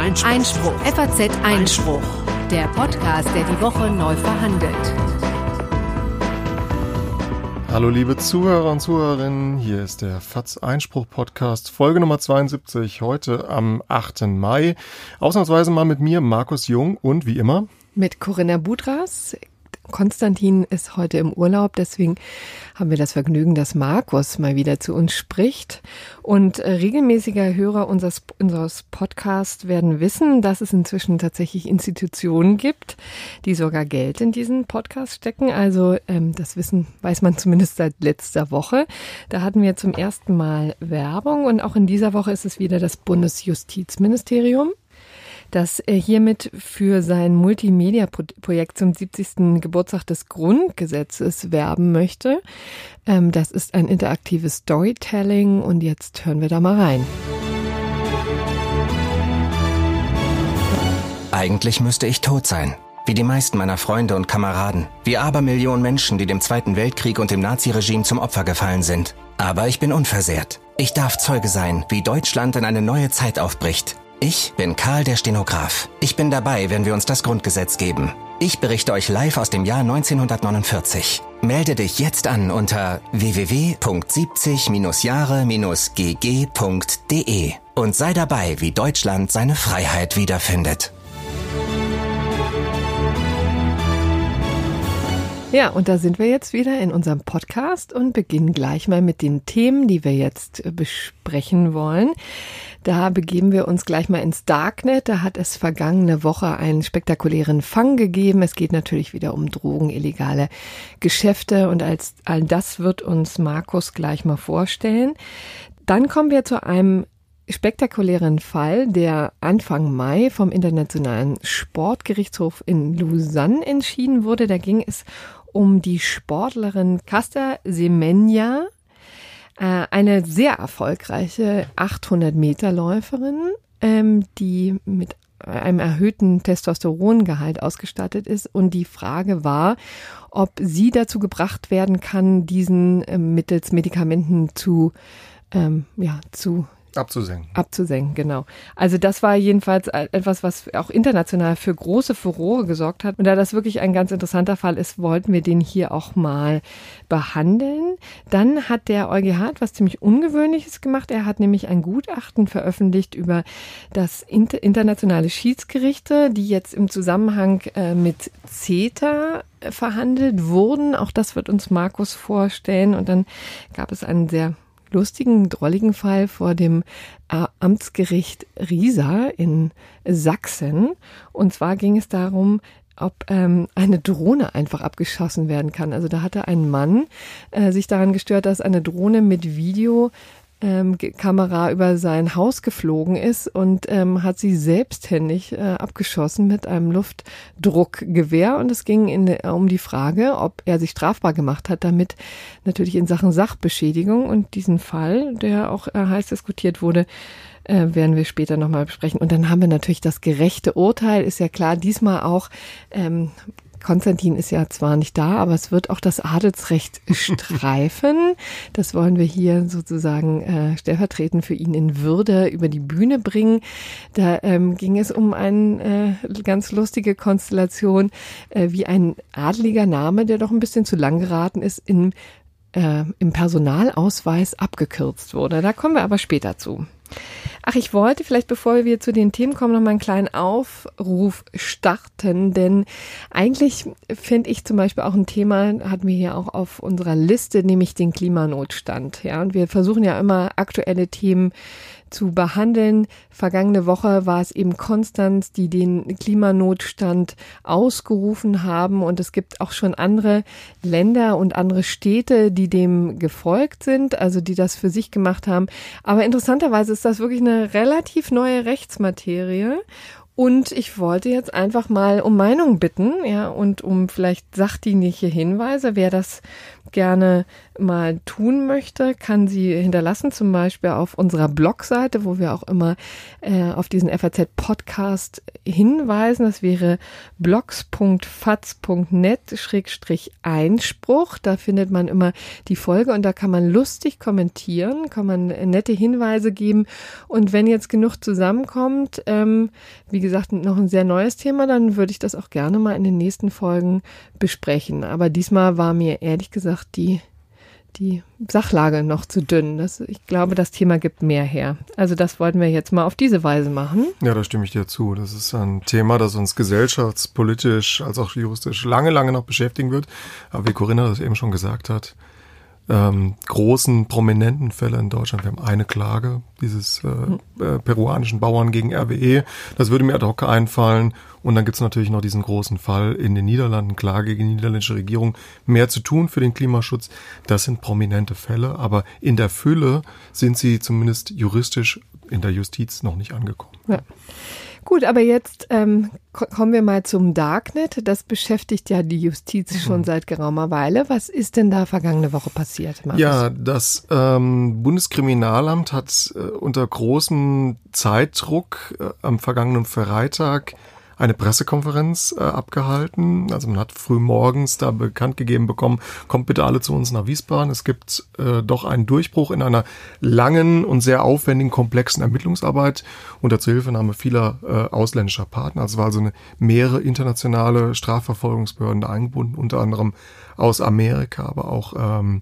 Einspruch. Einspruch. FAZ Einspruch. Der Podcast, der die Woche neu verhandelt. Hallo liebe Zuhörer und Zuhörerinnen, hier ist der FAZ Einspruch Podcast, Folge Nummer 72, heute am 8. Mai. Ausnahmsweise mal mit mir, Markus Jung und wie immer mit Corinna Budras, Konstantin ist heute im Urlaub, deswegen haben wir das Vergnügen, dass Markus mal wieder zu uns spricht. Und äh, regelmäßiger Hörer unseres, unseres Podcasts werden wissen, dass es inzwischen tatsächlich Institutionen gibt, die sogar Geld in diesen Podcast stecken. Also ähm, das Wissen weiß man zumindest seit letzter Woche. Da hatten wir zum ersten Mal Werbung und auch in dieser Woche ist es wieder das Bundesjustizministerium das er hiermit für sein Multimedia-Projekt zum 70. Geburtstag des Grundgesetzes werben möchte. Ähm, das ist ein interaktives Storytelling und jetzt hören wir da mal rein. Eigentlich müsste ich tot sein. Wie die meisten meiner Freunde und Kameraden. Wie Abermillionen Menschen, die dem Zweiten Weltkrieg und dem Naziregime zum Opfer gefallen sind. Aber ich bin unversehrt. Ich darf Zeuge sein, wie Deutschland in eine neue Zeit aufbricht. Ich bin Karl der Stenograf. Ich bin dabei, wenn wir uns das Grundgesetz geben. Ich berichte euch live aus dem Jahr 1949. Melde dich jetzt an unter www.70-jahre-gg.de und sei dabei, wie Deutschland seine Freiheit wiederfindet. Ja, und da sind wir jetzt wieder in unserem Podcast und beginnen gleich mal mit den Themen, die wir jetzt besprechen wollen. Da begeben wir uns gleich mal ins Darknet. Da hat es vergangene Woche einen spektakulären Fang gegeben. Es geht natürlich wieder um Drogen, illegale Geschäfte und als all das wird uns Markus gleich mal vorstellen. Dann kommen wir zu einem spektakulären Fall, der Anfang Mai vom Internationalen Sportgerichtshof in Lausanne entschieden wurde. Da ging es um die Sportlerin Casta Semenya, äh, eine sehr erfolgreiche 800 Meter Läuferin, ähm, die mit einem erhöhten Testosterongehalt ausgestattet ist. Und die Frage war, ob sie dazu gebracht werden kann, diesen äh, mittels Medikamenten zu, ähm, ja, zu Abzusenken. Abzusenken, genau. Also das war jedenfalls etwas, was auch international für große Furore gesorgt hat. Und da das wirklich ein ganz interessanter Fall ist, wollten wir den hier auch mal behandeln. Dann hat der EuGH etwas ziemlich Ungewöhnliches gemacht. Er hat nämlich ein Gutachten veröffentlicht über das internationale Schiedsgerichte, die jetzt im Zusammenhang äh, mit CETA verhandelt wurden. Auch das wird uns Markus vorstellen. Und dann gab es einen sehr lustigen, drolligen Fall vor dem äh, Amtsgericht Riesa in Sachsen. Und zwar ging es darum, ob ähm, eine Drohne einfach abgeschossen werden kann. Also da hatte ein Mann äh, sich daran gestört, dass eine Drohne mit Video ähm, Kamera über sein Haus geflogen ist und ähm, hat sie selbsthändig äh, abgeschossen mit einem Luftdruckgewehr. Und es ging in, um die Frage, ob er sich strafbar gemacht hat, damit natürlich in Sachen Sachbeschädigung und diesen Fall, der auch äh, heiß diskutiert wurde, äh, werden wir später nochmal besprechen. Und dann haben wir natürlich das gerechte Urteil, ist ja klar, diesmal auch ähm, Konstantin ist ja zwar nicht da, aber es wird auch das Adelsrecht streifen. Das wollen wir hier sozusagen äh, stellvertretend für ihn in Würde über die Bühne bringen. Da ähm, ging es um eine äh, ganz lustige Konstellation, äh, wie ein adliger Name, der doch ein bisschen zu lang geraten ist, in, äh, im Personalausweis abgekürzt wurde. Da kommen wir aber später zu. Ach, ich wollte vielleicht, bevor wir zu den Themen kommen, noch mal einen kleinen Aufruf starten, denn eigentlich finde ich zum Beispiel auch ein Thema, hatten wir hier auch auf unserer Liste, nämlich den Klimanotstand. Ja, und wir versuchen ja immer aktuelle Themen zu behandeln. Vergangene Woche war es eben Konstanz, die den Klimanotstand ausgerufen haben. Und es gibt auch schon andere Länder und andere Städte, die dem gefolgt sind, also die das für sich gemacht haben. Aber interessanterweise ist das wirklich eine relativ neue Rechtsmaterie. Und ich wollte jetzt einfach mal um Meinung bitten, ja, und um vielleicht sachdienliche Hinweise, wer das gerne mal tun möchte, kann sie hinterlassen, zum Beispiel auf unserer Blogseite, wo wir auch immer äh, auf diesen FAZ-Podcast hinweisen. Das wäre blogs.faz.net-einspruch. Da findet man immer die Folge und da kann man lustig kommentieren, kann man nette Hinweise geben. Und wenn jetzt genug zusammenkommt, ähm, wie gesagt, noch ein sehr neues Thema, dann würde ich das auch gerne mal in den nächsten Folgen besprechen. Aber diesmal war mir ehrlich gesagt die die Sachlage noch zu dünn. Das, ich glaube, das Thema gibt mehr her. Also das wollten wir jetzt mal auf diese Weise machen. Ja, da stimme ich dir zu. Das ist ein Thema, das uns gesellschaftspolitisch als auch juristisch lange, lange noch beschäftigen wird. Aber wie Corinna das eben schon gesagt hat, ähm, großen, prominenten Fälle in Deutschland. Wir haben eine Klage dieses äh, äh, peruanischen Bauern gegen RWE. Das würde mir ad hoc einfallen. Und dann gibt's natürlich noch diesen großen Fall in den Niederlanden, Klage gegen die niederländische Regierung, mehr zu tun für den Klimaschutz. Das sind prominente Fälle, aber in der Fülle sind sie zumindest juristisch in der Justiz noch nicht angekommen. Ja. Gut, aber jetzt ähm, kommen wir mal zum Darknet. Das beschäftigt ja die Justiz mhm. schon seit geraumer Weile. Was ist denn da vergangene Woche passiert? Markus? Ja, das ähm, Bundeskriminalamt hat äh, unter großem Zeitdruck äh, am vergangenen Freitag eine Pressekonferenz äh, abgehalten. Also man hat früh morgens da bekannt gegeben bekommen, kommt bitte alle zu uns nach Wiesbaden. Es gibt äh, doch einen Durchbruch in einer langen und sehr aufwendigen, komplexen Ermittlungsarbeit unter Zuhilfenahme vieler äh, ausländischer Partner. Also war also eine mehrere internationale Strafverfolgungsbehörden eingebunden, unter anderem aus Amerika, aber auch ähm,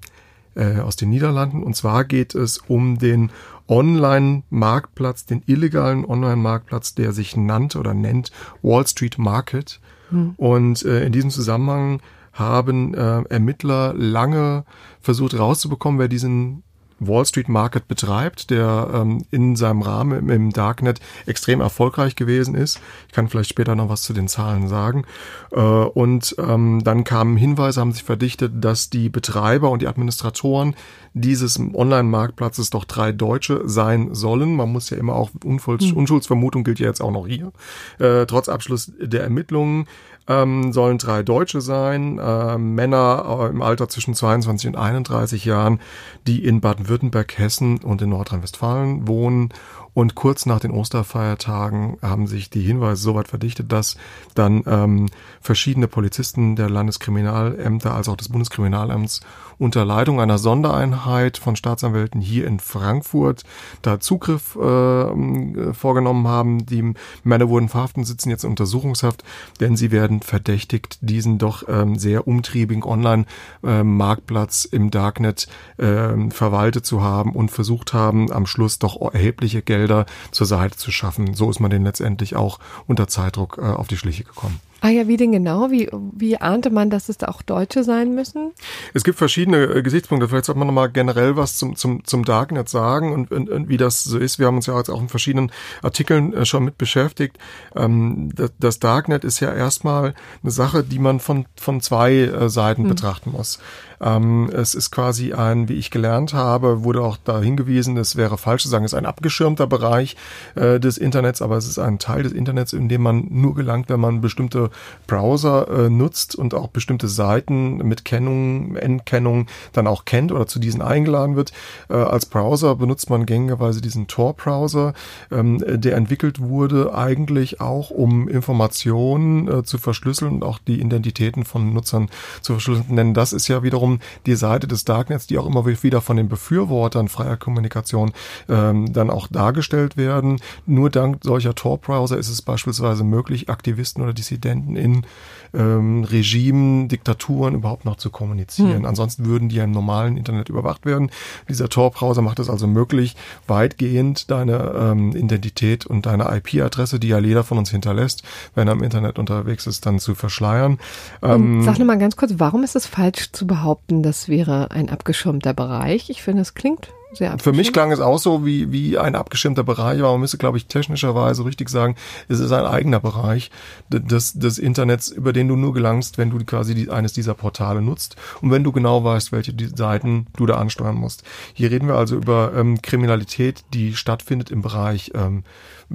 äh, aus den Niederlanden. Und zwar geht es um den Online-Marktplatz, den illegalen Online-Marktplatz, der sich nannte oder nennt Wall Street Market. Hm. Und äh, in diesem Zusammenhang haben äh, Ermittler lange versucht rauszubekommen, wer diesen Wall Street Market betreibt, der ähm, in seinem Rahmen im Darknet extrem erfolgreich gewesen ist. Ich kann vielleicht später noch was zu den Zahlen sagen. Äh, und ähm, dann kamen Hinweise, haben sich verdichtet, dass die Betreiber und die Administratoren dieses Online-Marktplatzes doch drei Deutsche sein sollen. Man muss ja immer auch hm. Unschuldsvermutung gilt ja jetzt auch noch hier. Äh, trotz Abschluss der Ermittlungen ähm, sollen drei Deutsche sein, äh, Männer im Alter zwischen 22 und 31 Jahren, die in Baden-Württemberg, Hessen und in Nordrhein-Westfalen wohnen. Und kurz nach den Osterfeiertagen haben sich die Hinweise so weit verdichtet, dass dann ähm, verschiedene Polizisten der Landeskriminalämter als auch des Bundeskriminalamts unter Leitung einer Sondereinheit von Staatsanwälten hier in Frankfurt da Zugriff äh, vorgenommen haben. Die Männer wurden verhaftet, sitzen jetzt in Untersuchungshaft, denn sie werden verdächtigt, diesen doch ähm, sehr umtriebigen Online-Marktplatz äh, im Darknet äh, verwaltet zu haben und versucht haben, am Schluss doch erhebliche Gelder Gelder zur Seite zu schaffen. So ist man den letztendlich auch unter Zeitdruck äh, auf die Schliche gekommen. Ah ja, wie denn genau? Wie, wie ahnte man, dass es da auch Deutsche sein müssen? Es gibt verschiedene äh, Gesichtspunkte. Vielleicht sollte man nochmal generell was zum, zum, zum Darknet sagen und, und, und, wie das so ist. Wir haben uns ja jetzt auch in verschiedenen Artikeln äh, schon mit beschäftigt. Ähm, das, das, Darknet ist ja erstmal eine Sache, die man von, von zwei äh, Seiten hm. betrachten muss. Ähm, es ist quasi ein, wie ich gelernt habe, wurde auch da hingewiesen, es wäre falsch zu sagen, es ist ein abgeschirmter Bereich äh, des Internets, aber es ist ein Teil des Internets, in dem man nur gelangt, wenn man bestimmte Browser äh, nutzt und auch bestimmte Seiten mit Kennung, Endkennung dann auch kennt oder zu diesen eingeladen wird. Äh, als Browser benutzt man gängigerweise diesen Tor-Browser, ähm, der entwickelt wurde eigentlich auch, um Informationen äh, zu verschlüsseln und auch die Identitäten von Nutzern zu verschlüsseln. Denn das ist ja wiederum wiederum die Seite des Darknets, die auch immer wieder von den Befürwortern freier Kommunikation ähm, dann auch dargestellt werden. Nur dank solcher Tor-Browser ist es beispielsweise möglich, Aktivisten oder Dissidenten in ähm, Regimen, Diktaturen überhaupt noch zu kommunizieren. Hm. Ansonsten würden die ja im normalen Internet überwacht werden. Dieser Tor-Browser macht es also möglich, weitgehend deine ähm, Identität und deine IP-Adresse, die ja jeder von uns hinterlässt, wenn er im Internet unterwegs ist, dann zu verschleiern. Ähm, sag nochmal ganz kurz, warum ist es falsch zu behaupten, das wäre ein abgeschirmter Bereich? Ich finde, es klingt sehr abgeschirmt? Für mich klang es auch so wie, wie ein abgeschirmter Bereich, aber man müsste, glaube ich, technischerweise richtig sagen, es ist ein eigener Bereich des, des Internets, über den du nur gelangst, wenn du quasi die, eines dieser Portale nutzt und wenn du genau weißt, welche Seiten du da ansteuern musst. Hier reden wir also über ähm, Kriminalität, die stattfindet im Bereich ähm,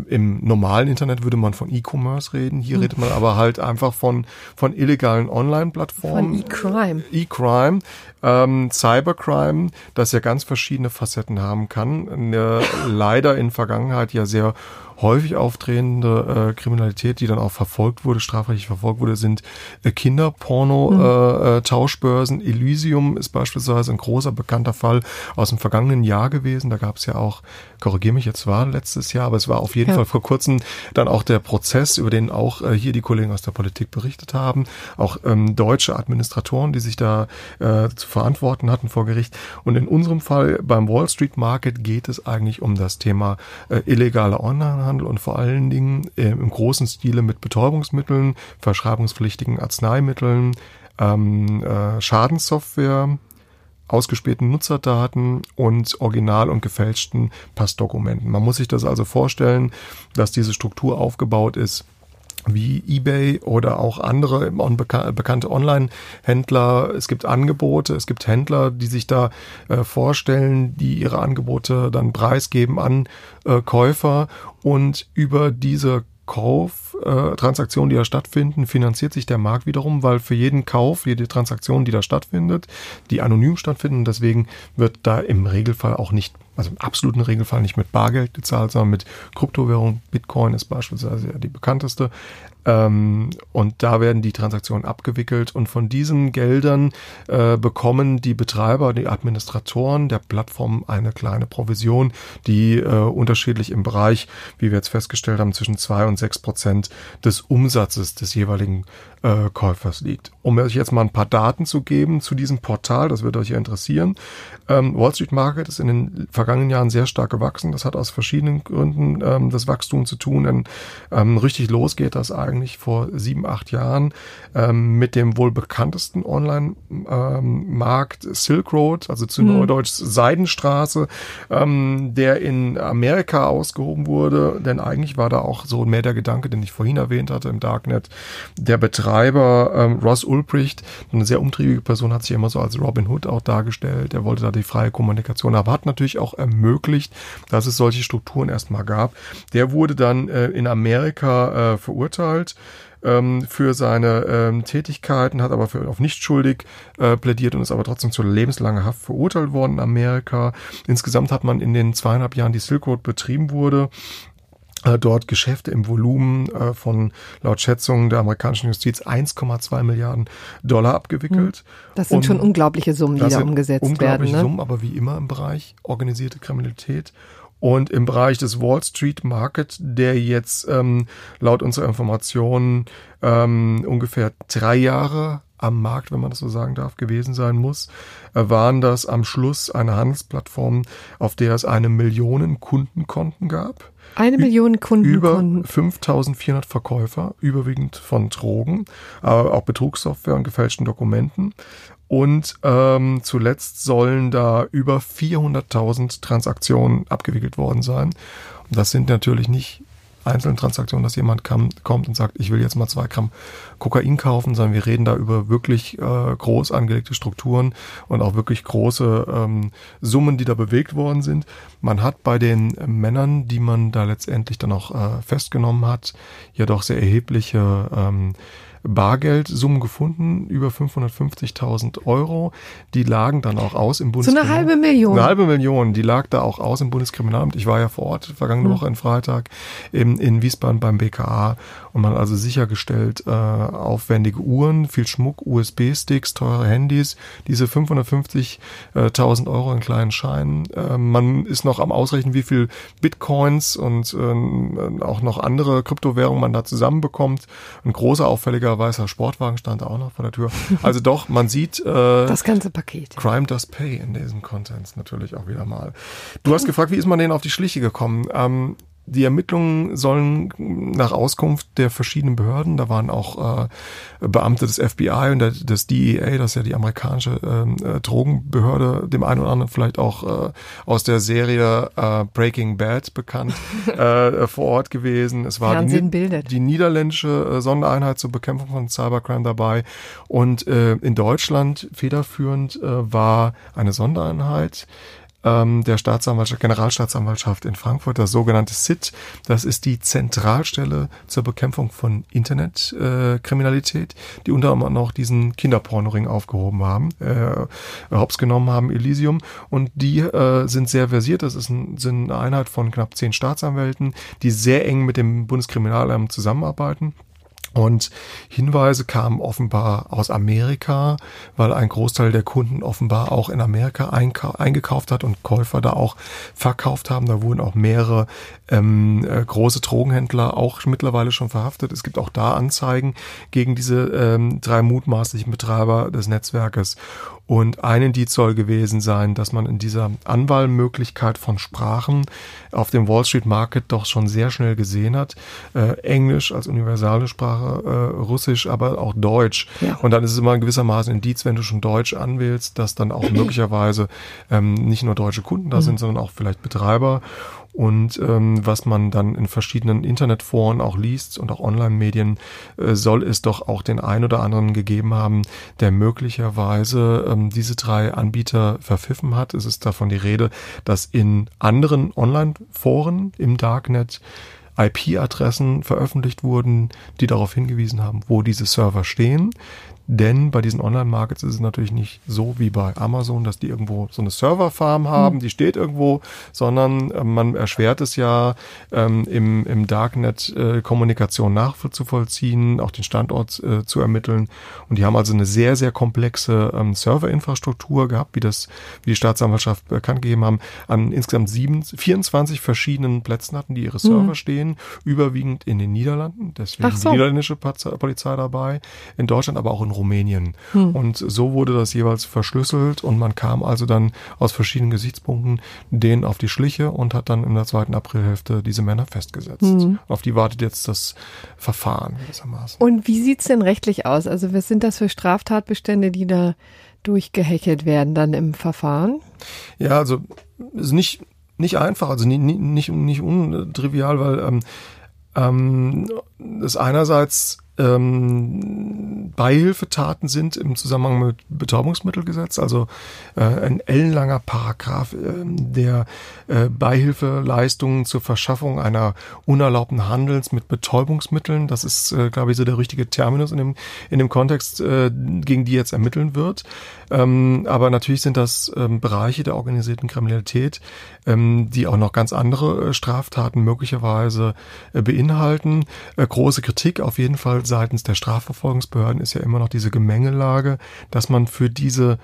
im normalen Internet würde man von E-Commerce reden. Hier mhm. redet man aber halt einfach von, von illegalen Online-Plattformen. Von E-Crime. E-Crime, ähm, Cybercrime, das ja ganz verschiedene Facetten haben kann. Eine, leider in Vergangenheit ja sehr häufig auftretende äh, Kriminalität, die dann auch verfolgt wurde, strafrechtlich verfolgt wurde, sind äh, Kinderporno-Tauschbörsen. Mhm. Äh, äh, Elysium ist beispielsweise ein großer bekannter Fall aus dem vergangenen Jahr gewesen. Da gab es ja auch, korrigiere mich jetzt, war letztes Jahr, aber es war auf jeden ja. Fall vor kurzem dann auch der Prozess, über den auch äh, hier die Kollegen aus der Politik berichtet haben. Auch ähm, deutsche Administratoren, die sich da äh, zu verantworten hatten vor Gericht. Und in unserem Fall beim Wall Street Market geht es eigentlich um das Thema äh, illegale Online Einzelhandel und vor allen Dingen äh, im großen Stile mit Betäubungsmitteln, verschreibungspflichtigen Arzneimitteln, ähm, äh, Schadenssoftware, ausgespähten Nutzerdaten und original und gefälschten Passdokumenten. Man muss sich das also vorstellen, dass diese Struktur aufgebaut ist wie eBay oder auch andere bekannte Online-Händler. Es gibt Angebote, es gibt Händler, die sich da äh, vorstellen, die ihre Angebote dann preisgeben an äh, Käufer und über diese Kauftransaktionen, äh, die da stattfinden, finanziert sich der Markt wiederum, weil für jeden Kauf, jede Transaktion, die da stattfindet, die anonym stattfinden, deswegen wird da im Regelfall auch nicht, also im absoluten Regelfall nicht mit Bargeld gezahlt, sondern mit Kryptowährung. Bitcoin ist beispielsweise ja die bekannteste. Ähm, und da werden die Transaktionen abgewickelt und von diesen Geldern äh, bekommen die Betreiber, die Administratoren der Plattform eine kleine Provision, die äh, unterschiedlich im Bereich, wie wir jetzt festgestellt haben, zwischen zwei und sechs Prozent des Umsatzes des jeweiligen äh, Käufers liegt. Um euch jetzt mal ein paar Daten zu geben zu diesem Portal, das wird euch ja interessieren. Ähm, Wall Street Market ist in den vergangenen Jahren sehr stark gewachsen. Das hat aus verschiedenen Gründen ähm, das Wachstum zu tun, denn ähm, richtig los geht das eigentlich vor sieben, acht Jahren ähm, mit dem wohl bekanntesten Online-Markt ähm, Silk Road, also zu mhm. Neudeutsch Seidenstraße, ähm, der in Amerika ausgehoben wurde, denn eigentlich war da auch so mehr der Gedanke, den ich vorhin erwähnt hatte im Darknet, der Betrag Schreiber ähm, Ross Ulbricht, eine sehr umtriebige Person, hat sich immer so als Robin Hood auch dargestellt. Er wollte da die freie Kommunikation, aber hat natürlich auch ermöglicht, dass es solche Strukturen erstmal gab. Der wurde dann äh, in Amerika äh, verurteilt ähm, für seine ähm, Tätigkeiten, hat aber für, auf nicht schuldig äh, plädiert und ist aber trotzdem zu lebenslanger Haft verurteilt worden in Amerika. Insgesamt hat man in den zweieinhalb Jahren, die Silk Road betrieben wurde, äh, dort Geschäfte im Volumen äh, von laut Schätzungen der amerikanischen Justiz 1,2 Milliarden Dollar abgewickelt. Hm. Das sind Und schon unglaubliche Summen, die da umgesetzt unglaubliche werden. Unglaubliche ne? Summen, aber wie immer im Bereich organisierte Kriminalität. Und im Bereich des Wall Street Market, der jetzt ähm, laut unserer Informationen ähm, ungefähr drei Jahre am Markt, wenn man das so sagen darf, gewesen sein muss, äh, waren das am Schluss eine Handelsplattform, auf der es eine Million Kundenkonten gab. Eine Million Kunden. Über 5400 Verkäufer, überwiegend von Drogen, aber auch Betrugssoftware und gefälschten Dokumenten. Und ähm, zuletzt sollen da über 400.000 Transaktionen abgewickelt worden sein. Und das sind natürlich nicht einzelnen Transaktionen, dass jemand kam, kommt und sagt, ich will jetzt mal zwei Gramm Kokain kaufen, sondern wir reden da über wirklich äh, groß angelegte Strukturen und auch wirklich große ähm, Summen, die da bewegt worden sind. Man hat bei den Männern, die man da letztendlich dann auch äh, festgenommen hat, ja doch sehr erhebliche ähm, Bargeldsummen gefunden, über 550.000 Euro. Die lagen dann auch aus im Bundeskriminalamt. So eine halbe Million. Eine halbe Million, die lag da auch aus im Bundeskriminalamt. Ich war ja vor Ort vergangene mhm. Woche in Freitag in, in Wiesbaden beim BKA und man hat also sichergestellt, äh, aufwendige Uhren, viel Schmuck, USB-Sticks, teure Handys, diese 550.000 Euro in kleinen Scheinen. Äh, man ist noch am Ausrechnen, wie viel Bitcoins und äh, auch noch andere Kryptowährungen man da zusammenbekommt. Ein großer auffälliger weißer Sportwagen stand auch noch vor der Tür. Also doch, man sieht äh, das ganze Paket. Crime does pay in diesen Contents natürlich auch wieder mal. Du hast gefragt, wie ist man denen auf die Schliche gekommen? Ähm, die Ermittlungen sollen nach Auskunft der verschiedenen Behörden, da waren auch äh, Beamte des FBI und der, des DEA, das ist ja die amerikanische ähm, äh, Drogenbehörde, dem einen oder anderen vielleicht auch äh, aus der Serie äh, Breaking Bad bekannt, äh, vor Ort gewesen. Es war die, die, niederländische äh, Sondereinheit zur Bekämpfung von Cybercrime dabei. Und äh, in Deutschland federführend äh, war eine Sondereinheit ähm, der Staatsanwaltschaft, Generalstaatsanwaltschaft in Frankfurt, das sogenannte CIT. Das ist die Zentralstelle zur Bekämpfung von Internetkriminalität, äh, die unter anderem auch diesen Kinderpornoring aufgehoben haben, äh, hops genommen haben, Elysium. Und die äh, sind sehr versiert. Das ist ein, sind eine Einheit von knapp zehn Staatsanwälten, die sehr eng mit dem Bundeskriminalamt zusammenarbeiten. Und Hinweise kamen offenbar aus Amerika, weil ein Großteil der Kunden offenbar auch in Amerika eingekauft hat und Käufer da auch verkauft haben. Da wurden auch mehrere ähm, äh, große Drogenhändler auch mittlerweile schon verhaftet. Es gibt auch da Anzeigen gegen diese ähm, drei mutmaßlichen Betreiber des Netzwerkes. Und ein Indiz soll gewesen sein, dass man in dieser Anwahlmöglichkeit von Sprachen auf dem Wall Street Market doch schon sehr schnell gesehen hat. Äh, Englisch als universale Sprache, äh, Russisch, aber auch Deutsch. Ja. Und dann ist es immer gewissermaßen Indiz, wenn du schon Deutsch anwählst, dass dann auch möglicherweise ähm, nicht nur deutsche Kunden da mhm. sind, sondern auch vielleicht Betreiber. Und ähm, was man dann in verschiedenen Internetforen auch liest und auch Online-Medien, äh, soll es doch auch den ein oder anderen gegeben haben, der möglicherweise ähm, diese drei Anbieter verpfiffen hat. Es ist davon die Rede, dass in anderen Online-Foren im Darknet IP-Adressen veröffentlicht wurden, die darauf hingewiesen haben, wo diese Server stehen. Denn bei diesen Online-Markets ist es natürlich nicht so wie bei Amazon, dass die irgendwo so eine Serverfarm haben, mhm. die steht irgendwo, sondern äh, man erschwert es ja ähm, im, im Darknet äh, Kommunikation nachzuvollziehen, auch den Standort äh, zu ermitteln. Und die haben also eine sehr, sehr komplexe ähm, Serverinfrastruktur gehabt, wie das, wie die Staatsanwaltschaft bekannt gegeben haben. An insgesamt sieben, 24 verschiedenen Plätzen hatten die ihre Server mhm. stehen, überwiegend in den Niederlanden, deswegen so. die niederländische Polizei dabei, in Deutschland aber auch in Rumänien. Hm. Und so wurde das jeweils verschlüsselt und man kam also dann aus verschiedenen Gesichtspunkten denen auf die Schliche und hat dann in der zweiten Aprilhälfte diese Männer festgesetzt. Hm. Auf die wartet jetzt das Verfahren gewissermaßen. Und wie sieht's denn rechtlich aus? Also was sind das für Straftatbestände, die da durchgehechelt werden dann im Verfahren? Ja, also ist nicht nicht einfach, also nicht, nicht, nicht untrivial, weil ähm, ähm, das einerseits ähm, Beihilfetaten sind im Zusammenhang mit Betäubungsmittelgesetz, also äh, ein ellenlanger Paragraph, äh, der äh, Beihilfeleistungen zur Verschaffung einer unerlaubten Handels mit Betäubungsmitteln, das ist, äh, glaube ich, so der richtige Terminus in dem, in dem Kontext, äh, gegen die jetzt ermitteln wird. Ähm, aber natürlich sind das ähm, Bereiche der organisierten Kriminalität, ähm, die auch noch ganz andere äh, Straftaten möglicherweise äh, beinhalten. Äh, große Kritik auf jeden Fall seitens der Strafverfolgungsbehörden ist ja immer noch diese Gemengelage, dass man für diese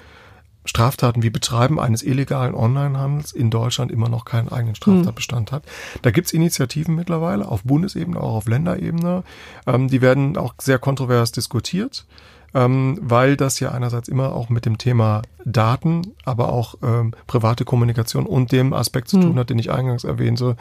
Straftaten wie Betreiben eines illegalen Onlinehandels in Deutschland immer noch keinen eigenen Straftatbestand hat. Da gibt's Initiativen mittlerweile auf Bundesebene, auch auf Länderebene. Ähm, die werden auch sehr kontrovers diskutiert ähm, weil das ja einerseits immer auch mit dem Thema Daten, aber auch ähm, private Kommunikation und dem Aspekt zu hm. tun hat, den ich eingangs erwähnte.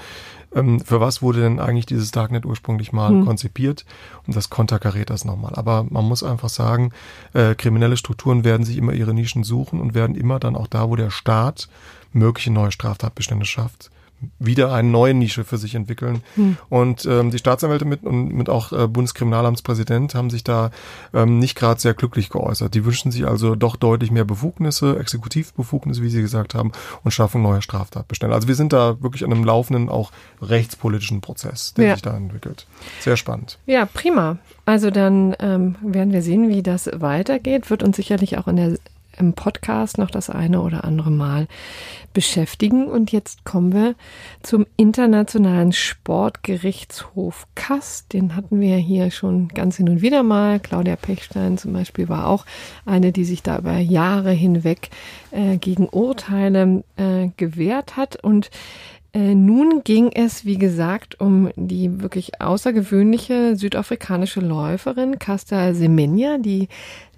Ähm, für was wurde denn eigentlich dieses Darknet ursprünglich mal hm. konzipiert? Und das konterkariert das nochmal. Aber man muss einfach sagen, äh, kriminelle Strukturen werden sich immer ihre Nischen suchen und werden immer dann auch da, wo der Staat mögliche neue Straftatbestände schafft, wieder eine neue Nische für sich entwickeln. Hm. Und ähm, die Staatsanwälte mit und mit auch äh, Bundeskriminalamtspräsident haben sich da ähm, nicht gerade sehr glücklich geäußert. Die wünschen sich also doch deutlich mehr Befugnisse, Exekutivbefugnisse, wie sie gesagt haben, und schaffen neue Straftatbestände. Also wir sind da wirklich an einem laufenden, auch rechtspolitischen Prozess, der ja. sich da entwickelt. Sehr spannend. Ja, prima. Also dann ähm, werden wir sehen, wie das weitergeht. Wird uns sicherlich auch in der im Podcast noch das eine oder andere Mal beschäftigen. Und jetzt kommen wir zum Internationalen Sportgerichtshof Kass. Den hatten wir hier schon ganz hin und wieder mal. Claudia Pechstein zum Beispiel war auch eine, die sich da über Jahre hinweg äh, gegen Urteile äh, gewehrt hat. Und äh, nun ging es, wie gesagt, um die wirklich außergewöhnliche südafrikanische Läuferin Casta Semenya, die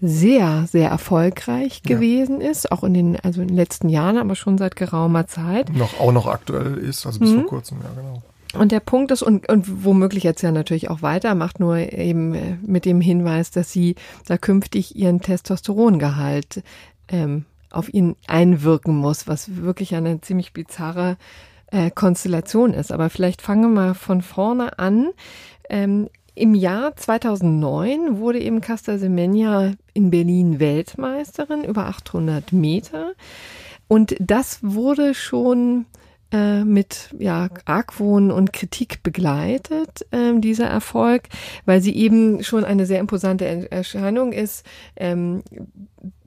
sehr, sehr erfolgreich ja. gewesen ist, auch in den, also in den letzten Jahren, aber schon seit geraumer Zeit. Noch, auch noch aktuell ist, also bis mhm. vor kurzem, ja, genau. Und der Punkt ist, und, und womöglich jetzt ja natürlich auch weitermacht, nur eben äh, mit dem Hinweis, dass sie da künftig ihren Testosterongehalt ähm, auf ihn einwirken muss, was wirklich eine ziemlich bizarre äh, Konstellation ist. Aber vielleicht fangen wir mal von vorne an. Ähm, Im Jahr 2009 wurde eben Casta Semenya in Berlin Weltmeisterin über 800 Meter. Und das wurde schon äh, mit ja, Argwohn und Kritik begleitet, äh, dieser Erfolg, weil sie eben schon eine sehr imposante Erscheinung ist, ähm,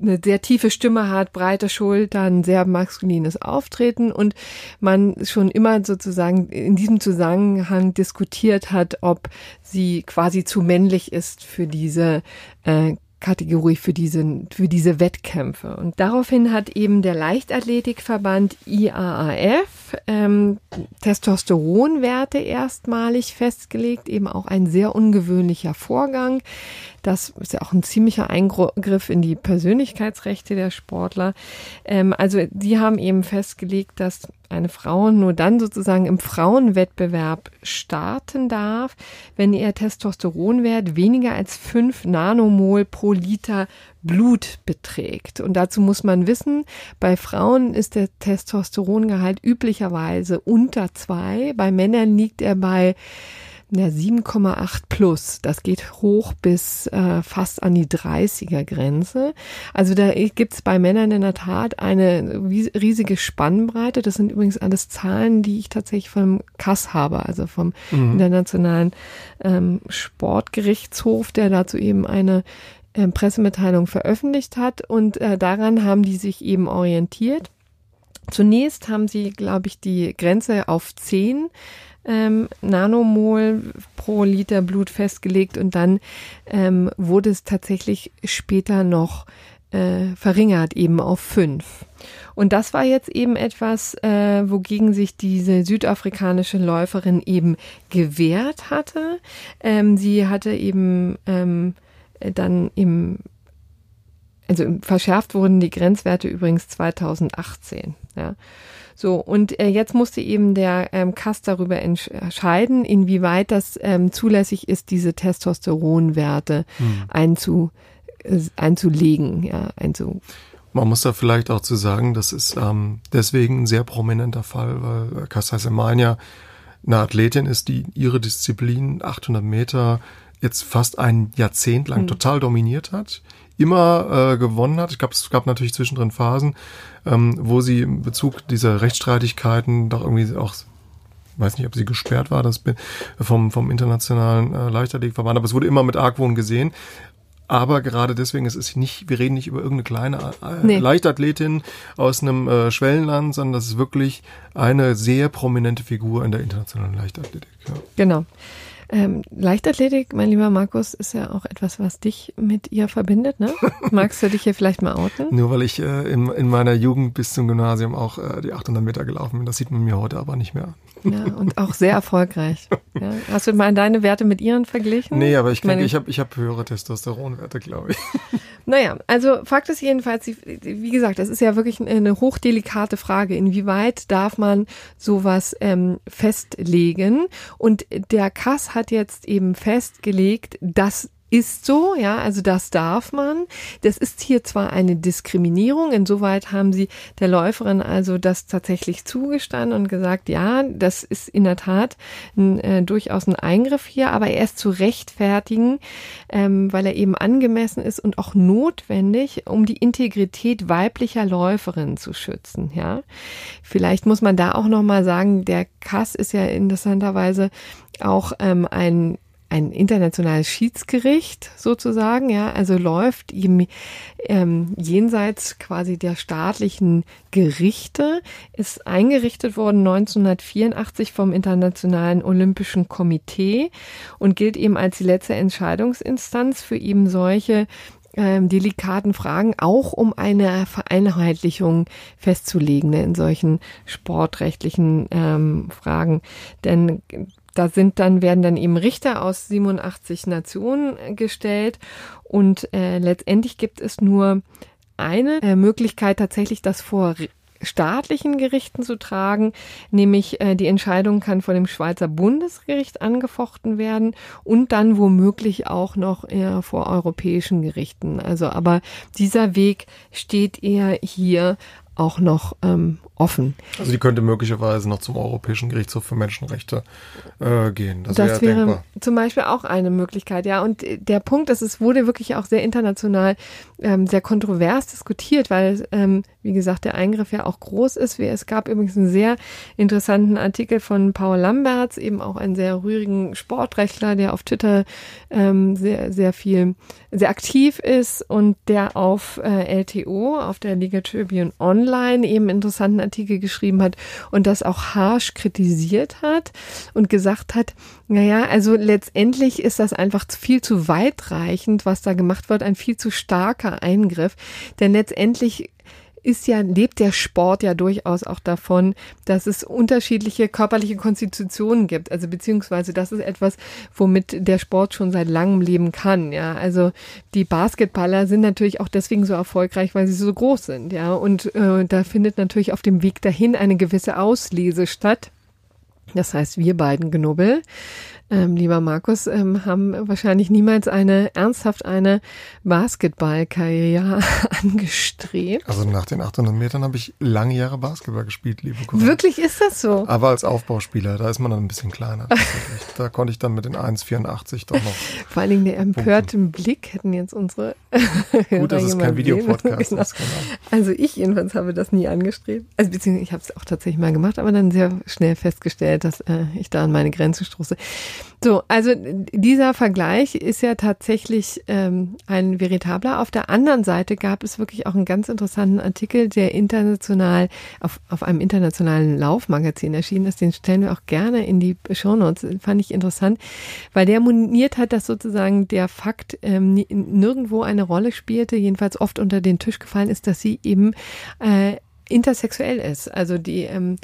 eine sehr tiefe Stimme hat, breite Schultern, sehr maskulines Auftreten und man schon immer sozusagen in diesem Zusammenhang diskutiert hat, ob sie quasi zu männlich ist für diese äh, Kategorie für diese, für diese Wettkämpfe. Und daraufhin hat eben der Leichtathletikverband IAAF ähm, Testosteronwerte erstmalig festgelegt, eben auch ein sehr ungewöhnlicher Vorgang. Das ist ja auch ein ziemlicher Eingriff in die Persönlichkeitsrechte der Sportler. Ähm, also die haben eben festgelegt, dass eine Frau nur dann sozusagen im Frauenwettbewerb starten darf, wenn ihr Testosteronwert weniger als fünf Nanomol pro Liter Blut beträgt. Und dazu muss man wissen, bei Frauen ist der Testosterongehalt üblicherweise unter zwei, bei Männern liegt er bei ja, 7,8 plus. Das geht hoch bis äh, fast an die 30er Grenze. Also da gibt's bei Männern in der Tat eine riesige Spannbreite. Das sind übrigens alles Zahlen, die ich tatsächlich vom Kass habe, also vom mhm. Internationalen ähm, Sportgerichtshof, der dazu eben eine äh, Pressemitteilung veröffentlicht hat. Und äh, daran haben die sich eben orientiert. Zunächst haben sie, glaube ich, die Grenze auf 10 ähm, Nanomol pro Liter Blut festgelegt und dann ähm, wurde es tatsächlich später noch äh, verringert, eben auf fünf. Und das war jetzt eben etwas, äh, wogegen sich diese südafrikanische Läuferin eben gewehrt hatte. Ähm, sie hatte eben ähm, dann im also verschärft wurden die Grenzwerte übrigens 2018. Ja. So, und äh, jetzt musste eben der ähm, Kass darüber entscheiden, inwieweit das ähm, zulässig ist, diese Testosteronwerte hm. einzu, äh, einzulegen, ja, einzu. Man muss da vielleicht auch zu sagen, das ist ähm, deswegen ein sehr prominenter Fall, weil Casta Semania eine Athletin ist, die ihre Disziplin 800 Meter jetzt fast ein Jahrzehnt lang hm. total dominiert hat immer äh, gewonnen hat. Ich glaube, es gab natürlich zwischendrin Phasen, ähm, wo sie im Bezug dieser Rechtsstreitigkeiten doch irgendwie auch weiß nicht, ob sie gesperrt war, das vom, vom internationalen äh, Leichtathletikverband, aber es wurde immer mit Argwohn gesehen. Aber gerade deswegen, es ist nicht, wir reden nicht über irgendeine kleine äh, nee. Leichtathletin aus einem äh, Schwellenland, sondern das ist wirklich eine sehr prominente Figur in der internationalen Leichtathletik. Ja. Genau. Ähm, Leichtathletik, mein lieber Markus, ist ja auch etwas, was dich mit ihr verbindet, ne? Magst du dich hier vielleicht mal outen? Nur weil ich äh, in, in meiner Jugend bis zum Gymnasium auch äh, die 800 Meter gelaufen bin. Das sieht man mir heute aber nicht mehr Ja, und auch sehr erfolgreich. Ja. Hast du mal deine Werte mit ihren verglichen? Nee, aber ich denke, ich habe ich hab höhere Testosteronwerte, glaube ich. Naja, also Fakt ist jedenfalls, wie gesagt, das ist ja wirklich eine hochdelikate Frage. Inwieweit darf man sowas ähm, festlegen? Und der Kass hat jetzt eben festgelegt, dass ist so, ja, also das darf man. Das ist hier zwar eine Diskriminierung, insoweit haben sie der Läuferin also das tatsächlich zugestanden und gesagt, ja, das ist in der Tat ein, äh, durchaus ein Eingriff hier, aber er ist zu rechtfertigen, ähm, weil er eben angemessen ist und auch notwendig, um die Integrität weiblicher Läuferinnen zu schützen, ja. Vielleicht muss man da auch nochmal sagen, der Kass ist ja interessanterweise auch ähm, ein ein internationales Schiedsgericht sozusagen, ja, also läuft ihm ähm, jenseits quasi der staatlichen Gerichte, ist eingerichtet worden 1984 vom Internationalen Olympischen Komitee und gilt eben als die letzte Entscheidungsinstanz für eben solche ähm, delikaten Fragen, auch um eine Vereinheitlichung festzulegen ne, in solchen sportrechtlichen ähm, Fragen. Denn da sind dann, werden dann eben Richter aus 87 Nationen gestellt und äh, letztendlich gibt es nur eine äh, Möglichkeit tatsächlich, das vor staatlichen Gerichten zu tragen, nämlich äh, die Entscheidung kann vor dem Schweizer Bundesgericht angefochten werden und dann womöglich auch noch eher vor europäischen Gerichten. Also aber dieser Weg steht eher hier auch noch ähm, offen. Also die könnte möglicherweise noch zum Europäischen Gerichtshof für Menschenrechte äh, gehen. Das, das wäre, wäre zum Beispiel auch eine Möglichkeit, ja. Und der Punkt ist, es wurde wirklich auch sehr international ähm, sehr kontrovers diskutiert, weil, ähm, wie gesagt, der Eingriff ja auch groß ist. Es gab übrigens einen sehr interessanten Artikel von Paul Lamberts, eben auch einen sehr rührigen Sportrechtler, der auf Twitter ähm, sehr, sehr viel, sehr aktiv ist und der auf äh, LTO, auf der Liga Tribune Online eben interessanten Artikel geschrieben hat und das auch harsch kritisiert hat und gesagt hat, naja, also letztendlich ist das einfach viel zu weitreichend, was da gemacht wird, ein viel zu starker Eingriff, denn letztendlich ist ja, lebt der Sport ja durchaus auch davon, dass es unterschiedliche körperliche Konstitutionen gibt. Also beziehungsweise das ist etwas, womit der Sport schon seit langem leben kann. Ja, also die Basketballer sind natürlich auch deswegen so erfolgreich, weil sie so groß sind. Ja, und äh, da findet natürlich auf dem Weg dahin eine gewisse Auslese statt. Das heißt, wir beiden Genubbel ähm, lieber Markus, ähm, haben wahrscheinlich niemals eine ernsthaft eine Basketballkarriere angestrebt. Also nach den 800 Metern habe ich lange Jahre Basketball gespielt, liebe Kollegen. Wirklich ist das so? Aber als Aufbauspieler, da ist man dann ein bisschen kleiner. da konnte ich dann mit den 1,84 doch noch. Vor allen Dingen der empörte Blick hätten jetzt unsere. Gut, dass es kein Videopodcast genau. ist. Genau. Also ich jedenfalls habe das nie angestrebt. Also beziehungsweise ich habe es auch tatsächlich mal gemacht, aber dann sehr schnell festgestellt, dass äh, ich da an meine Grenze stoße. So, also dieser Vergleich ist ja tatsächlich ähm, ein veritabler. Auf der anderen Seite gab es wirklich auch einen ganz interessanten Artikel, der international auf, auf einem internationalen Laufmagazin erschienen ist. Den stellen wir auch gerne in die Shownotes. Fand ich interessant, weil der moniert hat, dass sozusagen der Fakt ähm, nirgendwo eine Rolle spielte, jedenfalls oft unter den Tisch gefallen ist, dass sie eben äh, intersexuell ist. Also die ähm,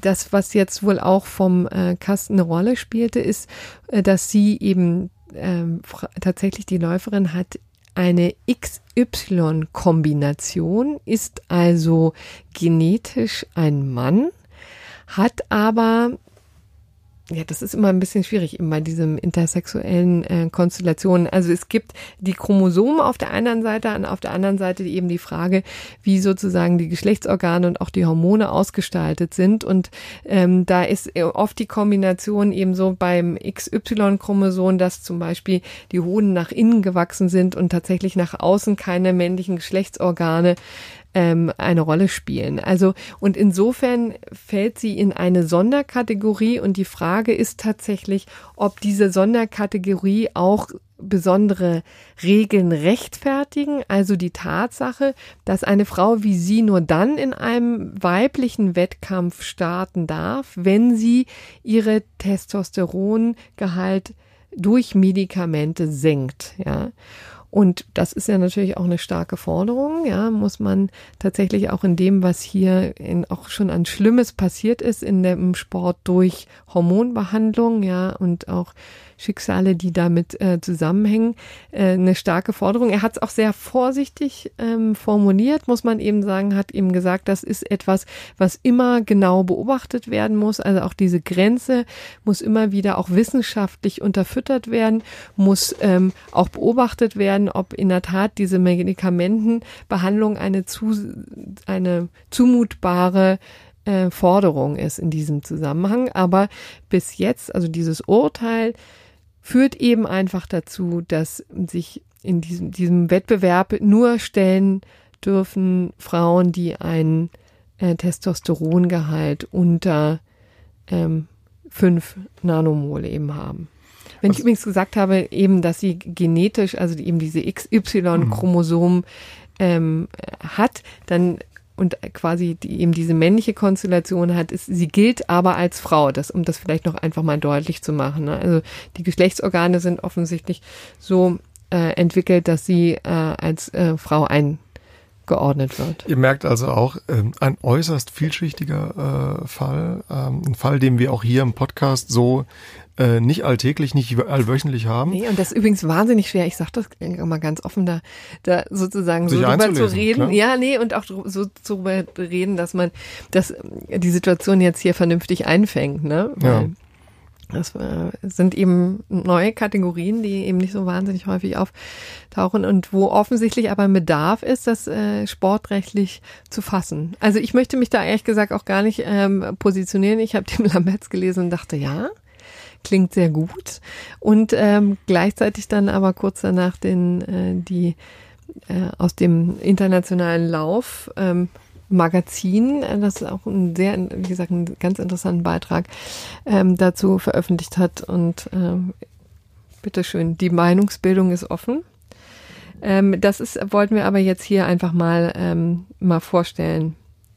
das, was jetzt wohl auch vom äh, Kasten eine Rolle spielte, ist, äh, dass sie eben ähm, tatsächlich die Läuferin hat eine XY-Kombination, ist also genetisch ein Mann, hat aber ja, das ist immer ein bisschen schwierig eben bei diesem intersexuellen äh, Konstellationen. Also es gibt die Chromosomen auf der einen Seite und auf der anderen Seite eben die Frage, wie sozusagen die Geschlechtsorgane und auch die Hormone ausgestaltet sind. Und ähm, da ist oft die Kombination eben so beim XY-Chromosom, dass zum Beispiel die Hoden nach innen gewachsen sind und tatsächlich nach außen keine männlichen Geschlechtsorgane ähm, eine Rolle spielen. Also und insofern fällt sie in eine Sonderkategorie und die Frage ist tatsächlich, ob diese Sonderkategorie auch besondere Regeln rechtfertigen, also die Tatsache, dass eine Frau wie sie nur dann in einem weiblichen Wettkampf starten darf, wenn sie ihre Testosterongehalt durch Medikamente senkt, ja. Und das ist ja natürlich auch eine starke Forderung, ja, muss man tatsächlich auch in dem, was hier in, auch schon an Schlimmes passiert ist in dem Sport durch Hormonbehandlung, ja, und auch Schicksale, die damit äh, zusammenhängen, äh, eine starke Forderung. Er hat es auch sehr vorsichtig ähm, formuliert, muss man eben sagen, hat eben gesagt, das ist etwas, was immer genau beobachtet werden muss. Also auch diese Grenze muss immer wieder auch wissenschaftlich unterfüttert werden, muss ähm, auch beobachtet werden, ob in der Tat diese Medikamentenbehandlung eine, zu, eine zumutbare äh, Forderung ist in diesem Zusammenhang. Aber bis jetzt, also dieses Urteil führt eben einfach dazu, dass sich in diesem, diesem Wettbewerb nur stellen dürfen Frauen, die einen äh, Testosterongehalt unter ähm, 5 Nanomol eben haben. Wenn ich übrigens gesagt habe, eben, dass sie genetisch, also eben diese XY-Chromosom ähm, hat, dann und quasi die, eben diese männliche Konstellation hat, ist, sie gilt aber als Frau, das, um das vielleicht noch einfach mal deutlich zu machen. Ne? Also die Geschlechtsorgane sind offensichtlich so äh, entwickelt, dass sie äh, als äh, Frau eingeordnet wird. Ihr merkt also auch, ähm, ein äußerst vielschichtiger äh, Fall, ähm, ein Fall, den wir auch hier im Podcast so äh, nicht alltäglich, nicht allwöchentlich haben. Nee, und das ist übrigens wahnsinnig schwer. Ich sage das immer ganz offen, da, da sozusagen Sich so drüber zu reden. Klar. Ja, nee, und auch so darüber reden, dass man dass die Situation jetzt hier vernünftig einfängt. Ne? Weil ja. Das äh, sind eben neue Kategorien, die eben nicht so wahnsinnig häufig auftauchen und wo offensichtlich aber ein Bedarf ist, das äh, sportrechtlich zu fassen. Also ich möchte mich da ehrlich gesagt auch gar nicht ähm, positionieren. Ich habe den Lametz gelesen und dachte, ja, klingt sehr gut. Und ähm, gleichzeitig dann aber kurz danach den äh, die äh, aus dem internationalen Lauf ähm, Magazin, äh, das auch ein sehr, wie gesagt, einen ganz interessanten Beitrag ähm, dazu veröffentlicht hat. Und ähm, bitteschön, die Meinungsbildung ist offen. Ähm, das ist, wollten wir aber jetzt hier einfach mal, ähm, mal vorstellen,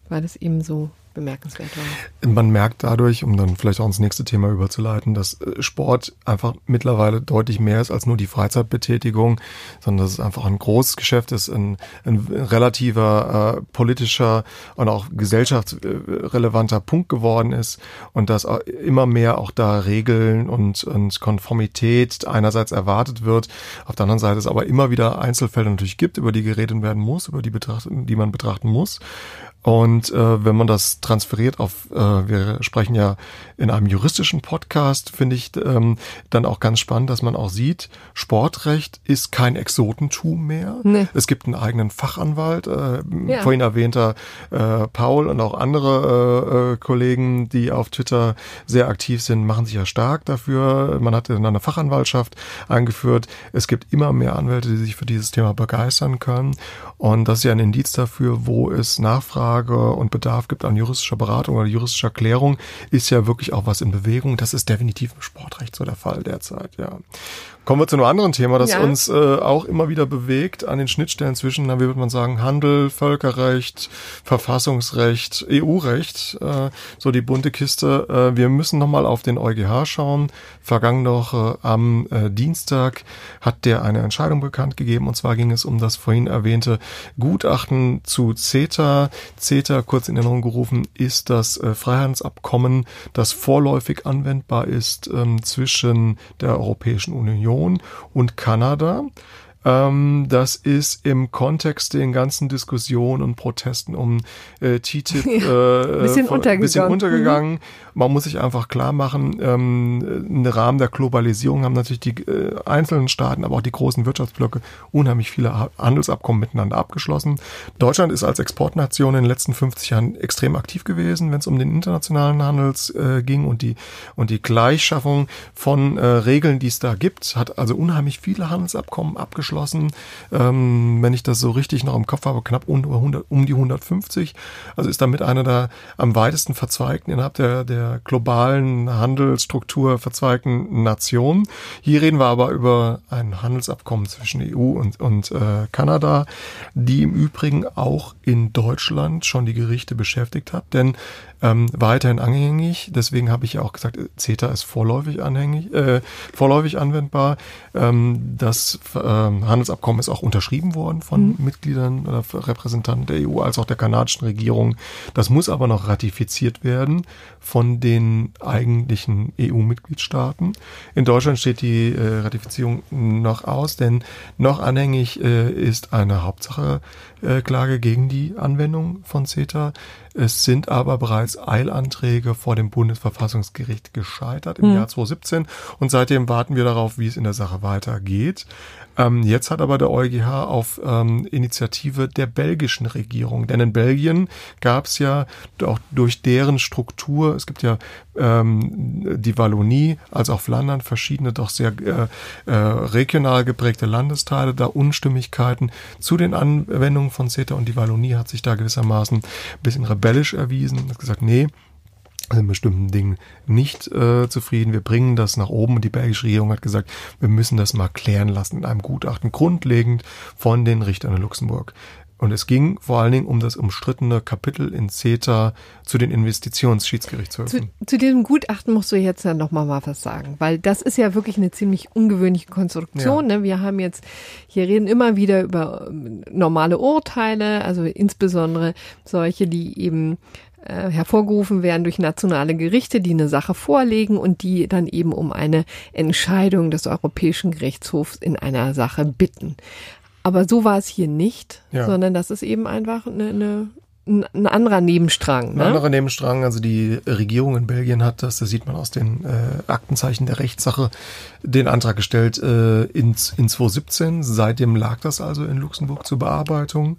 weil es eben so bemerkenswert war. Man merkt dadurch, um dann vielleicht auch ins nächste Thema überzuleiten, dass äh, Sport einfach mittlerweile deutlich mehr ist als nur die Freizeitbetätigung, sondern dass es einfach ein großes Geschäft ist, ein, ein relativer äh, politischer und auch gesellschaftsrelevanter Punkt geworden ist und dass immer mehr auch da Regeln und, und Konformität einerseits erwartet wird, auf der anderen Seite es aber immer wieder Einzelfälle natürlich gibt, über die geredet werden muss, über die, betrachten, die man betrachten muss. Und äh, wenn man das transferiert auf, äh, wir sprechen ja in einem juristischen Podcast, finde ich ähm, dann auch ganz spannend, dass man auch sieht, Sportrecht ist kein Exotentum mehr. Nee. Es gibt einen eigenen Fachanwalt, äh, ja. vorhin erwähnter äh, Paul und auch andere äh, äh, Kollegen, die auf Twitter sehr aktiv sind, machen sich ja stark dafür. Man hat eine Fachanwaltschaft eingeführt. Es gibt immer mehr Anwälte, die sich für dieses Thema begeistern können. Und das ist ja ein Indiz dafür, wo es Nachfrage und Bedarf gibt an juristischer Beratung oder juristischer Klärung, ist ja wirklich auch was in Bewegung. Das ist definitiv im Sportrecht so der Fall derzeit, ja. Kommen wir zu einem anderen Thema, das ja. uns äh, auch immer wieder bewegt an den Schnittstellen zwischen, na, wie würde man sagen, Handel, Völkerrecht, Verfassungsrecht, EU-Recht, äh, so die bunte Kiste. Äh, wir müssen nochmal auf den EuGH schauen. Vergangene Woche am äh, Dienstag hat der eine Entscheidung bekannt gegeben und zwar ging es um das vorhin erwähnte Gutachten zu CETA. CETA, kurz in Erinnerung gerufen, ist das äh, Freihandelsabkommen, das vorläufig anwendbar ist ähm, zwischen der Europäischen Union Union und Kanada. Ähm, das ist im Kontext den ganzen Diskussionen und Protesten um äh, TTIP ja, äh, bisschen, von, untergegangen. bisschen untergegangen. Mhm. Man muss sich einfach klar machen, ähm, im Rahmen der Globalisierung haben natürlich die äh, einzelnen Staaten, aber auch die großen Wirtschaftsblöcke unheimlich viele Handelsabkommen miteinander abgeschlossen. Deutschland ist als Exportnation in den letzten 50 Jahren extrem aktiv gewesen, wenn es um den internationalen Handel äh, ging und die, und die Gleichschaffung von äh, Regeln, die es da gibt, hat also unheimlich viele Handelsabkommen abgeschlossen abgeschlossen. Ähm, wenn ich das so richtig noch im Kopf habe, knapp um, 100, um die 150. Also ist damit einer der am weitesten verzweigten innerhalb der, der globalen Handelsstruktur verzweigten Nationen. Hier reden wir aber über ein Handelsabkommen zwischen EU und, und äh, Kanada, die im Übrigen auch in Deutschland schon die Gerichte beschäftigt hat. Denn ähm, weiterhin anhängig. Deswegen habe ich ja auch gesagt, CETA ist vorläufig anhängig, äh, vorläufig anwendbar. Ähm, das ähm, Handelsabkommen ist auch unterschrieben worden von mhm. Mitgliedern oder Repräsentanten der EU als auch der kanadischen Regierung. Das muss aber noch ratifiziert werden von den eigentlichen EU-Mitgliedstaaten. In Deutschland steht die äh, Ratifizierung noch aus, denn noch anhängig äh, ist eine Hauptsache äh, Klage gegen die Anwendung von CETA. Es sind aber bereits Eilanträge vor dem Bundesverfassungsgericht gescheitert im mhm. Jahr 2017 und seitdem warten wir darauf, wie es in der Sache weitergeht. Ähm, jetzt hat aber der EuGH auf ähm, Initiative der belgischen Regierung, denn in Belgien gab es ja auch durch deren Struktur, es gibt ja ähm, die Wallonie als auch Flandern verschiedene doch sehr äh, äh, regional geprägte Landesteile, da Unstimmigkeiten zu den Anwendungen von CETA und die Wallonie hat sich da gewissermaßen ein bisschen rebellisch erwiesen, hat gesagt, nee, in bestimmten Dingen nicht äh, zufrieden. Wir bringen das nach oben und die belgische Regierung hat gesagt, wir müssen das mal klären lassen in einem Gutachten, grundlegend von den Richtern in Luxemburg. Und es ging vor allen Dingen um das umstrittene Kapitel in CETA zu den Investitionsschiedsgerichtshöfen. Zu, zu diesem Gutachten musst du jetzt ja noch mal was sagen, weil das ist ja wirklich eine ziemlich ungewöhnliche Konstruktion. Ja. Ne? Wir haben jetzt, hier reden immer wieder über ähm, normale Urteile, also insbesondere solche, die eben äh, hervorgerufen werden durch nationale Gerichte, die eine Sache vorlegen und die dann eben um eine Entscheidung des Europäischen Gerichtshofs in einer Sache bitten. Aber so war es hier nicht, ja. sondern das ist eben einfach eine, eine ein anderer Nebenstrang. Ne? Ein anderer Nebenstrang. Also die Regierung in Belgien hat, das, das sieht man aus den äh, Aktenzeichen der Rechtssache, den Antrag gestellt äh, in, in 2017. Seitdem lag das also in Luxemburg zur Bearbeitung.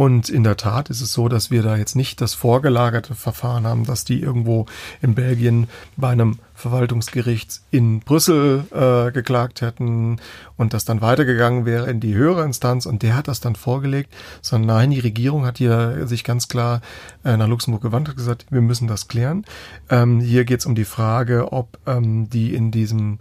Und in der Tat ist es so, dass wir da jetzt nicht das vorgelagerte Verfahren haben, dass die irgendwo in Belgien bei einem Verwaltungsgericht in Brüssel äh, geklagt hätten und das dann weitergegangen wäre in die höhere Instanz und der hat das dann vorgelegt, sondern nein, die Regierung hat hier sich ganz klar äh, nach Luxemburg gewandt und gesagt, wir müssen das klären. Ähm, hier geht es um die Frage, ob ähm, die in diesem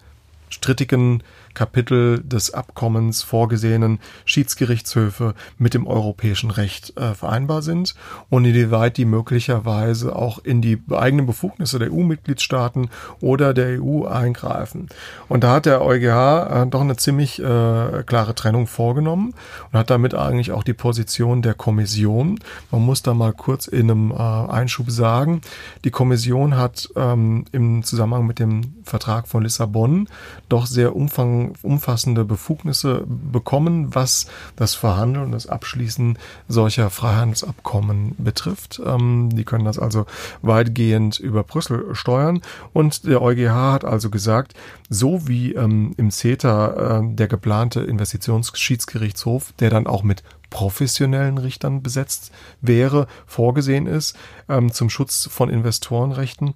strittigen Kapitel des Abkommens vorgesehenen Schiedsgerichtshöfe mit dem europäischen Recht äh, vereinbar sind und inwieweit die möglicherweise auch in die eigenen Befugnisse der EU-Mitgliedstaaten oder der EU eingreifen. Und da hat der EuGH äh, doch eine ziemlich äh, klare Trennung vorgenommen und hat damit eigentlich auch die Position der Kommission. Man muss da mal kurz in einem äh, Einschub sagen, die Kommission hat ähm, im Zusammenhang mit dem Vertrag von Lissabon doch sehr umfangreich umfassende Befugnisse bekommen, was das Verhandeln und das Abschließen solcher Freihandelsabkommen betrifft. Ähm, die können das also weitgehend über Brüssel steuern. Und der EuGH hat also gesagt, so wie ähm, im CETA äh, der geplante Investitionsschiedsgerichtshof, der dann auch mit professionellen Richtern besetzt wäre, vorgesehen ist ähm, zum Schutz von Investorenrechten,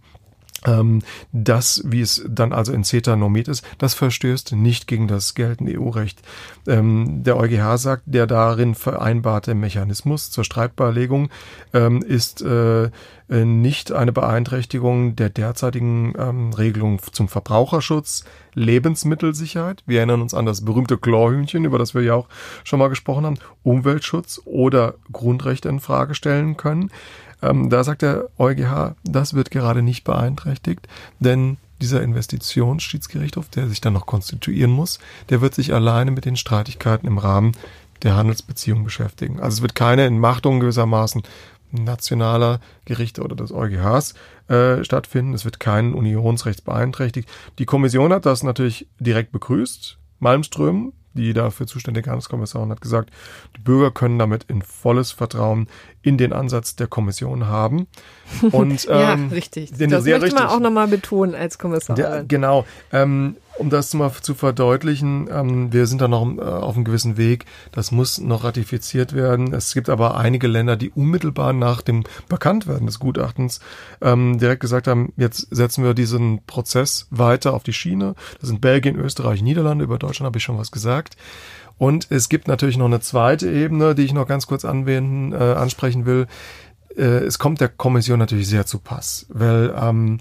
das, wie es dann also in CETA normiert ist, das verstößt nicht gegen das geltende EU-Recht. Ähm, der EuGH sagt, der darin vereinbarte Mechanismus zur Streitbeilegung ähm, ist äh, äh, nicht eine Beeinträchtigung der derzeitigen ähm, Regelung zum Verbraucherschutz, Lebensmittelsicherheit. Wir erinnern uns an das berühmte Chlorhühnchen, über das wir ja auch schon mal gesprochen haben, Umweltschutz oder Grundrechte in Frage stellen können. Ähm, da sagt der EuGH, das wird gerade nicht beeinträchtigt, denn dieser Investitionsschiedsgerichtshof, der sich dann noch konstituieren muss, der wird sich alleine mit den Streitigkeiten im Rahmen der Handelsbeziehungen beschäftigen. Also es wird keine Entmachtung gewissermaßen nationaler Gerichte oder des EuGHs äh, stattfinden. Es wird kein Unionsrechts beeinträchtigt. Die Kommission hat das natürlich direkt begrüßt. Malmström, die dafür zuständige Handelskommissarin hat gesagt, die Bürger können damit in volles Vertrauen in den Ansatz der Kommission haben. Und, ja, ähm, richtig. das möchte richtig. man auch nochmal betonen als Kommissarin. Der, genau. Ähm, um das mal zu verdeutlichen, ähm, wir sind da noch äh, auf einem gewissen Weg. Das muss noch ratifiziert werden. Es gibt aber einige Länder, die unmittelbar nach dem Bekanntwerden des Gutachtens ähm, direkt gesagt haben, jetzt setzen wir diesen Prozess weiter auf die Schiene. Das sind Belgien, Österreich, Niederlande. Über Deutschland habe ich schon was gesagt. Und es gibt natürlich noch eine zweite Ebene, die ich noch ganz kurz anwenden, äh, ansprechen will. Äh, es kommt der Kommission natürlich sehr zu Pass, weil ähm,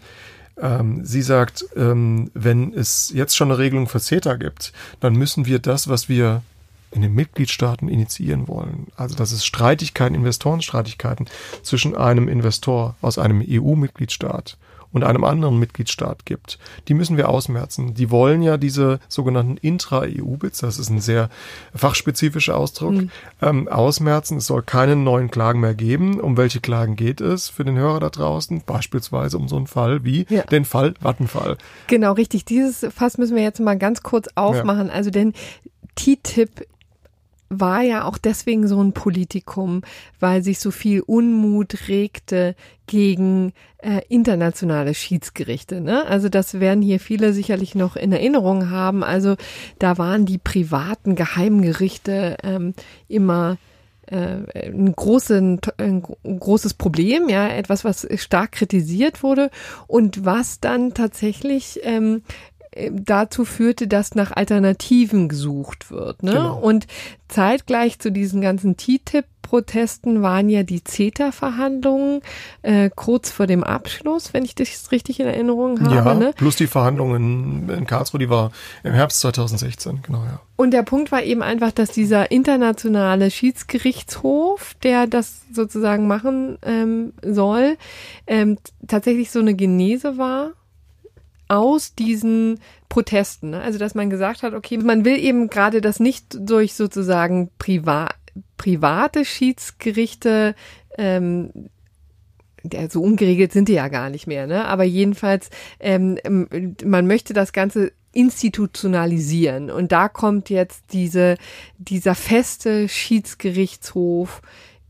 ähm, sie sagt, ähm, wenn es jetzt schon eine Regelung für CETA gibt, dann müssen wir das, was wir in den Mitgliedstaaten initiieren wollen. Also dass es Streitigkeiten, Investorenstreitigkeiten zwischen einem Investor aus einem EU-Mitgliedstaat und einem anderen Mitgliedstaat gibt. Die müssen wir ausmerzen. Die wollen ja diese sogenannten Intra-EU-Bits, das ist ein sehr fachspezifischer Ausdruck, mhm. ähm, ausmerzen. Es soll keine neuen Klagen mehr geben. Um welche Klagen geht es für den Hörer da draußen? Beispielsweise um so einen Fall wie ja. den Fall Wattenfall. Genau, richtig. Dieses Fass müssen wir jetzt mal ganz kurz aufmachen. Ja. Also denn TTIP war ja auch deswegen so ein Politikum, weil sich so viel Unmut regte gegen äh, internationale Schiedsgerichte. Ne? Also das werden hier viele sicherlich noch in Erinnerung haben. Also da waren die privaten Geheimgerichte ähm, immer äh, ein, großen, ein großes Problem, ja, etwas, was stark kritisiert wurde und was dann tatsächlich ähm, äh, dazu führte, dass nach Alternativen gesucht wird. Ne? Genau. Und zeitgleich zu diesen ganzen TTIP Protesten waren ja die CETA-Verhandlungen äh, kurz vor dem Abschluss, wenn ich das richtig in Erinnerung habe. Ja, ne? plus die Verhandlungen in Karlsruhe, die war im Herbst 2016, genau, ja. Und der Punkt war eben einfach, dass dieser internationale Schiedsgerichtshof, der das sozusagen machen ähm, soll, ähm, tatsächlich so eine Genese war aus diesen Protesten. Ne? Also, dass man gesagt hat, okay, man will eben gerade das nicht durch sozusagen privat, private Schiedsgerichte ähm, der, so ungeregelt sind die ja gar nicht mehr, ne? Aber jedenfalls, ähm, man möchte das Ganze institutionalisieren. Und da kommt jetzt diese, dieser feste Schiedsgerichtshof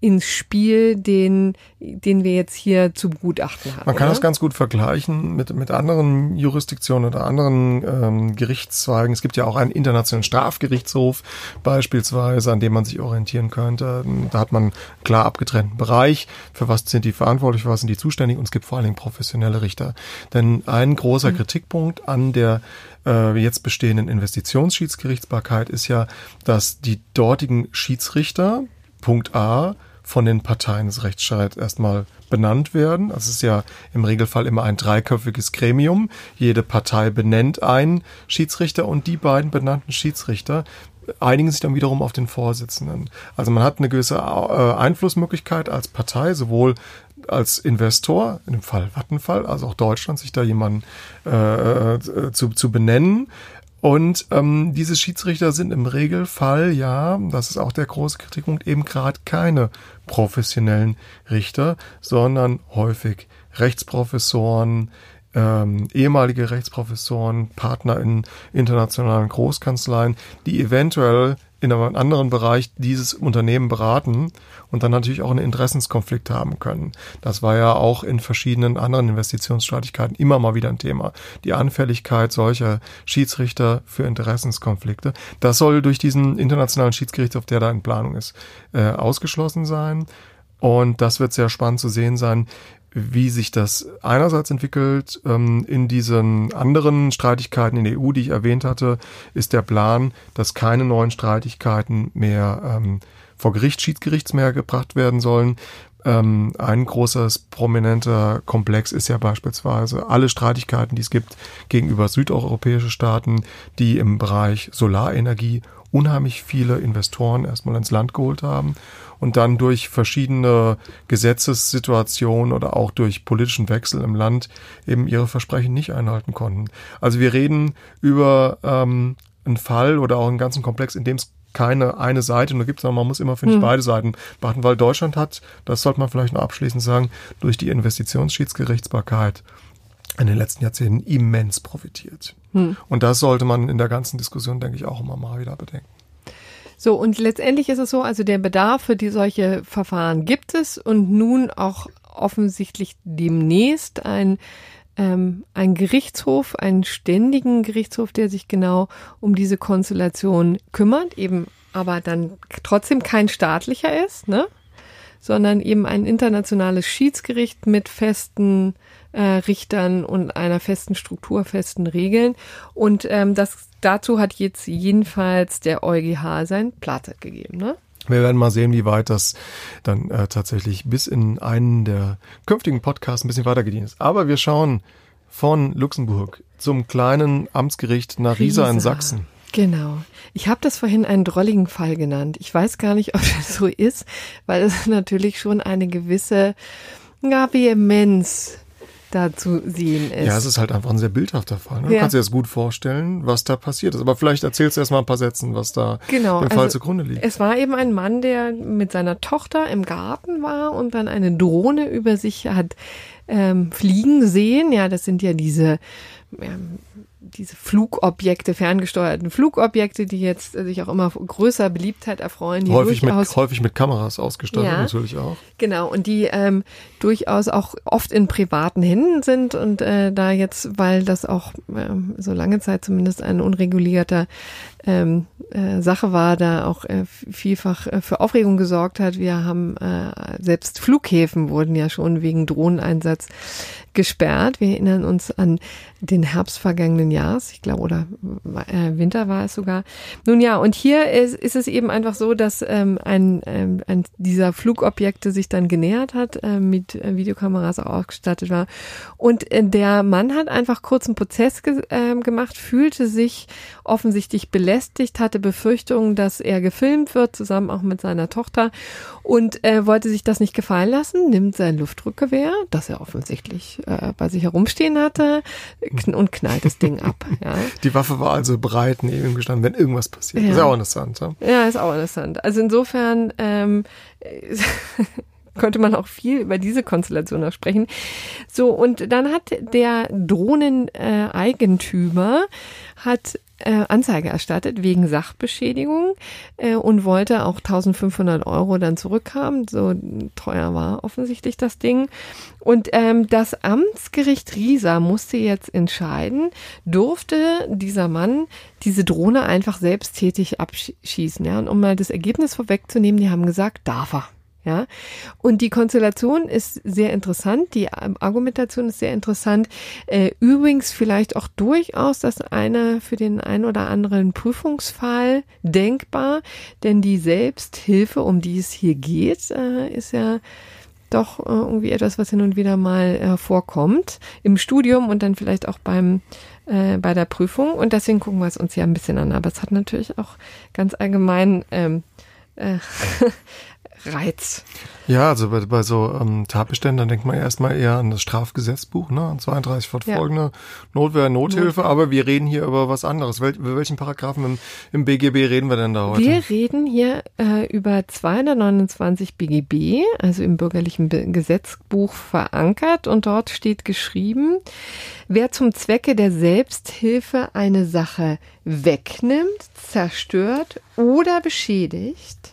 ins Spiel, den, den wir jetzt hier zu begutachten haben. Man kann oder? das ganz gut vergleichen mit, mit anderen Jurisdiktionen oder anderen ähm, Gerichtszweigen. Es gibt ja auch einen internationalen Strafgerichtshof beispielsweise, an dem man sich orientieren könnte. Da hat man einen klar abgetrennten Bereich. Für was sind die verantwortlich, für was sind die zuständig? Und es gibt vor allen Dingen professionelle Richter. Denn ein großer mhm. Kritikpunkt an der äh, jetzt bestehenden Investitionsschiedsgerichtsbarkeit ist ja, dass die dortigen Schiedsrichter, Punkt A, von den Parteien des Rechtsstreits erstmal benannt werden. Das ist ja im Regelfall immer ein dreiköpfiges Gremium. Jede Partei benennt einen Schiedsrichter und die beiden benannten Schiedsrichter einigen sich dann wiederum auf den Vorsitzenden. Also man hat eine gewisse äh, Einflussmöglichkeit als Partei, sowohl als Investor, in dem Fall Vattenfall, also auch Deutschland, sich da jemanden äh, äh zu, zu benennen. Und ähm, diese Schiedsrichter sind im Regelfall, ja, das ist auch der große Kritikpunkt, eben gerade keine professionellen Richter, sondern häufig Rechtsprofessoren, ähm, ehemalige Rechtsprofessoren, Partner in internationalen Großkanzleien, die eventuell in einem anderen Bereich dieses Unternehmen beraten und dann natürlich auch einen Interessenskonflikt haben können. Das war ja auch in verschiedenen anderen Investitionsstreitigkeiten immer mal wieder ein Thema. Die Anfälligkeit solcher Schiedsrichter für Interessenskonflikte. Das soll durch diesen internationalen Schiedsgerichtshof, der da in Planung ist, äh, ausgeschlossen sein. Und das wird sehr spannend zu sehen sein, wie sich das einerseits entwickelt. Ähm, in diesen anderen Streitigkeiten in der EU, die ich erwähnt hatte, ist der Plan, dass keine neuen Streitigkeiten mehr ähm, vor Gericht, Schiedsgerichts mehr gebracht werden sollen. Ähm, ein großes prominenter Komplex ist ja beispielsweise alle Streitigkeiten, die es gibt gegenüber südeuropäische Staaten, die im Bereich Solarenergie unheimlich viele Investoren erstmal ins Land geholt haben und dann durch verschiedene Gesetzessituationen oder auch durch politischen Wechsel im Land eben ihre Versprechen nicht einhalten konnten. Also wir reden über ähm, einen Fall oder auch einen ganzen Komplex, in dem es keine eine Seite nur gibt, sondern man muss immer, finde ich, mhm. beide Seiten beachten, weil Deutschland hat, das sollte man vielleicht noch abschließend sagen, durch die Investitionsschiedsgerichtsbarkeit in den letzten Jahrzehnten immens profitiert. Hm. Und das sollte man in der ganzen Diskussion, denke ich, auch immer mal wieder bedenken. So, und letztendlich ist es so, also der Bedarf für die solche Verfahren gibt es und nun auch offensichtlich demnächst ein ähm, ein Gerichtshof, einen ständigen Gerichtshof, der sich genau um diese Konstellation kümmert, eben aber dann trotzdem kein staatlicher ist, ne? sondern eben ein internationales Schiedsgericht mit festen äh, Richtern und einer festen Struktur, festen Regeln. Und ähm, das dazu hat jetzt jedenfalls der EuGH sein Platte gegeben. Ne? Wir werden mal sehen, wie weit das dann äh, tatsächlich bis in einen der künftigen Podcasts ein bisschen weitergedient ist. Aber wir schauen von Luxemburg zum kleinen Amtsgericht nach Riesa, Riesa. in Sachsen. Genau. Ich habe das vorhin einen drolligen Fall genannt. Ich weiß gar nicht, ob das so ist, weil es natürlich schon eine gewisse ja, Vehemenz da zu sehen ist. Ja, es ist halt einfach ein sehr bildhafter Fall. Ne? Du ja. kannst dir das gut vorstellen, was da passiert ist. Aber vielleicht erzählst du erst mal ein paar Sätzen, was da genau, dem Fall also zugrunde liegt. Es war eben ein Mann, der mit seiner Tochter im Garten war und dann eine Drohne über sich hat ähm, fliegen sehen. Ja, das sind ja diese ähm, diese Flugobjekte, ferngesteuerten Flugobjekte, die jetzt sich auch immer größer Beliebtheit erfreuen. Die häufig, mit, häufig mit Kameras ausgestattet ja, natürlich auch. Genau, und die ähm, durchaus auch oft in privaten Händen sind und äh, da jetzt, weil das auch ähm, so lange Zeit zumindest ein unregulierter ähm, äh, Sache war, da auch äh, vielfach äh, für Aufregung gesorgt hat. Wir haben äh, selbst Flughäfen wurden ja schon wegen Drohneneinsatz gesperrt. Wir erinnern uns an den Herbst vergangenen Jahres, ich glaube, oder äh, Winter war es sogar. Nun ja, und hier ist, ist es eben einfach so, dass ähm, ein, ähm, ein dieser Flugobjekte sich dann genähert hat, äh, mit äh, Videokameras auch ausgestattet war. Und äh, der Mann hat einfach kurzen Prozess ge äh, gemacht, fühlte sich offensichtlich belästigt, hatte Befürchtungen, dass er gefilmt wird, zusammen auch mit seiner Tochter und äh, wollte sich das nicht gefallen lassen, nimmt sein Luftdrückgewehr, das er offensichtlich äh, bei sich herumstehen hatte kn und knallt das Ding ab. Ja. Die Waffe war also bereit neben ihm gestanden, wenn irgendwas passiert. Ja. Ist auch interessant. Ja? ja, ist auch interessant. Also insofern ähm, könnte man auch viel über diese Konstellation noch sprechen. So, und dann hat der Drohneneigentümer hat äh, Anzeige erstattet wegen Sachbeschädigung äh, und wollte auch 1500 Euro dann zurückhaben. So teuer war offensichtlich das Ding. Und ähm, das Amtsgericht Riesa musste jetzt entscheiden, durfte dieser Mann diese Drohne einfach selbsttätig abschießen. Ja? Und um mal das Ergebnis vorwegzunehmen, die haben gesagt, darf er. Ja, und die Konstellation ist sehr interessant, die Argumentation ist sehr interessant. Äh, übrigens vielleicht auch durchaus das eine für den einen oder anderen Prüfungsfall denkbar, denn die Selbsthilfe, um die es hier geht, äh, ist ja doch äh, irgendwie etwas, was hin und wieder mal vorkommt im Studium und dann vielleicht auch beim bei der Prüfung. Und deswegen gucken wir es uns ja ein bisschen an. Aber es hat natürlich auch ganz allgemein ähm, äh, Reiz. Ja, also bei, bei so ähm, Tatbeständen, denkt man erstmal eher an das Strafgesetzbuch, ne, an 32 fortfolgende ja. Notwehr, Nothilfe, Not aber wir reden hier über was anderes. Wel über welchen Paragraphen im, im BGB reden wir denn da heute? Wir reden hier äh, über 229 BGB, also im bürgerlichen Be Gesetzbuch verankert und dort steht geschrieben, wer zum Zwecke der Selbsthilfe eine Sache wegnimmt, zerstört oder beschädigt,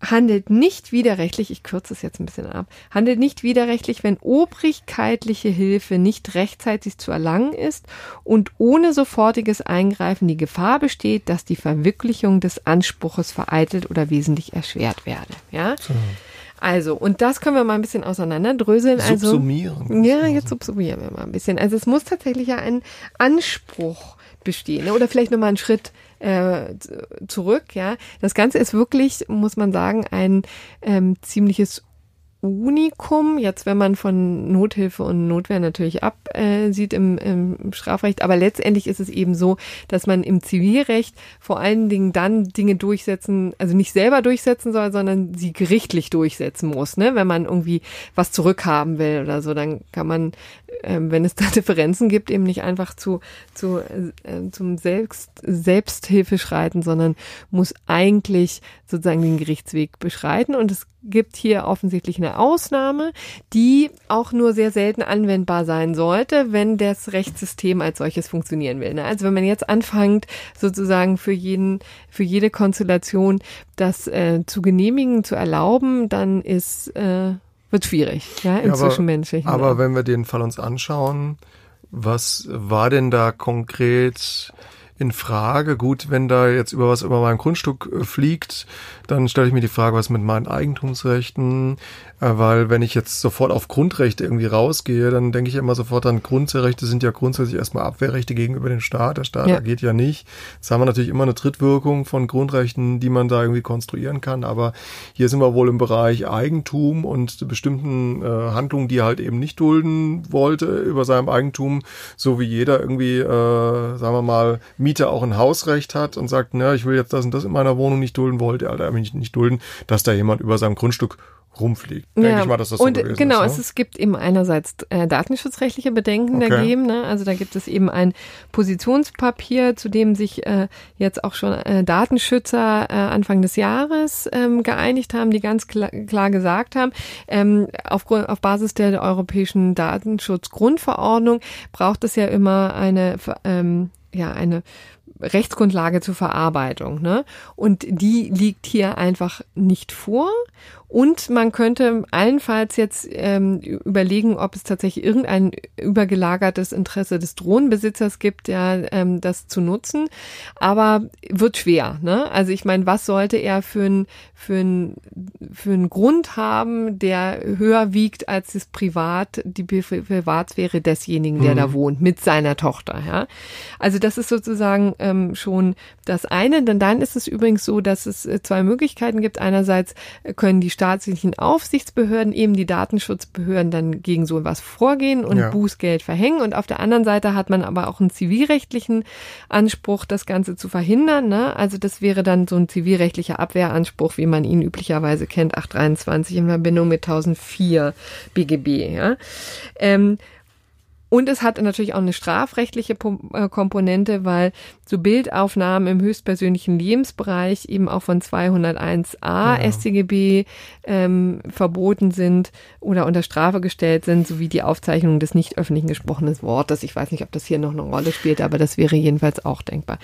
handelt nicht widerrechtlich, ich kürze es jetzt ein bisschen ab, handelt nicht widerrechtlich, wenn obrigkeitliche Hilfe nicht rechtzeitig zu erlangen ist und ohne sofortiges Eingreifen die Gefahr besteht, dass die Verwirklichung des Anspruches vereitelt oder wesentlich erschwert werde. Ja? So. Also, und das können wir mal ein bisschen auseinanderdröseln. Also, subsumieren. Ja, jetzt subsumieren wir mal ein bisschen. Also es muss tatsächlich ja ein Anspruch bestehen. Ne? Oder vielleicht nochmal einen Schritt äh, zurück. Ja, das Ganze ist wirklich, muss man sagen, ein ähm, ziemliches Unikum, jetzt wenn man von Nothilfe und Notwehr natürlich absieht äh, im, im Strafrecht, aber letztendlich ist es eben so, dass man im Zivilrecht vor allen Dingen dann Dinge durchsetzen, also nicht selber durchsetzen soll, sondern sie gerichtlich durchsetzen muss. Ne? Wenn man irgendwie was zurückhaben will oder so, dann kann man, wenn es da Differenzen gibt, eben nicht einfach zu, zu äh, zum Selbst, Selbsthilfe schreiten, sondern muss eigentlich sozusagen den Gerichtsweg beschreiten und es gibt hier offensichtlich eine Ausnahme, die auch nur sehr selten anwendbar sein sollte, wenn das Rechtssystem als solches funktionieren will. Ne? Also wenn man jetzt anfängt, sozusagen für jeden, für jede Konstellation das äh, zu genehmigen, zu erlauben, dann ist äh, wird schwierig, ja, im ja, aber, Zwischenmenschlichen. Aber wenn wir den Fall uns anschauen, was war denn da konkret in Frage. Gut, wenn da jetzt über was über mein Grundstück äh, fliegt, dann stelle ich mir die Frage, was mit meinen Eigentumsrechten, äh, weil wenn ich jetzt sofort auf Grundrechte irgendwie rausgehe, dann denke ich immer sofort an Grundrechte sind ja grundsätzlich erstmal Abwehrrechte gegenüber dem Staat. Der Staat ja. agiert ja nicht. Jetzt haben wir natürlich immer eine Trittwirkung von Grundrechten, die man da irgendwie konstruieren kann. Aber hier sind wir wohl im Bereich Eigentum und bestimmten äh, Handlungen, die er halt eben nicht dulden wollte über seinem Eigentum, so wie jeder irgendwie, äh, sagen wir mal, Mieter auch ein Hausrecht hat und sagt, na, ich will jetzt das und das in meiner Wohnung nicht dulden, wollte er halt nicht, nicht dulden, dass da jemand über seinem Grundstück rumfliegt. Ja. Denke ich mal, dass das so und genau, ist, ne? es gibt eben einerseits äh, datenschutzrechtliche Bedenken okay. dagegen. Ne? Also da gibt es eben ein Positionspapier, zu dem sich äh, jetzt auch schon äh, Datenschützer äh, Anfang des Jahres ähm, geeinigt haben, die ganz klar, klar gesagt haben, ähm, aufgrund, auf Basis der europäischen Datenschutzgrundverordnung braucht es ja immer eine ähm, ja eine Rechtsgrundlage zur Verarbeitung. Ne? Und die liegt hier einfach nicht vor. Und man könnte allenfalls jetzt ähm, überlegen, ob es tatsächlich irgendein übergelagertes Interesse des Drohnenbesitzers gibt, ja, ähm, das zu nutzen. Aber wird schwer. Ne? Also ich meine, was sollte er für ein für ein für einen Grund haben, der höher wiegt als das Privat, die Privatsphäre desjenigen, der mhm. da wohnt, mit seiner Tochter. Ja? Also das ist sozusagen ähm, schon das eine. Denn dann ist es übrigens so, dass es äh, zwei Möglichkeiten gibt. Einerseits können die staatlichen Aufsichtsbehörden, eben die Datenschutzbehörden, dann gegen so was vorgehen und ja. Bußgeld verhängen. Und auf der anderen Seite hat man aber auch einen zivilrechtlichen Anspruch, das Ganze zu verhindern. Ne? Also das wäre dann so ein zivilrechtlicher Abwehranspruch, wie man ihn üblicherweise kennt, 823 in Verbindung mit 1004 BGB. Ja? Ähm, und es hat natürlich auch eine strafrechtliche äh, Komponente, weil so Bildaufnahmen im höchstpersönlichen Lebensbereich eben auch von 201a ja. StGB ähm, verboten sind oder unter Strafe gestellt sind, sowie die Aufzeichnung des nicht öffentlichen gesprochenen Wortes. Ich weiß nicht, ob das hier noch eine Rolle spielt, aber das wäre jedenfalls auch denkbar.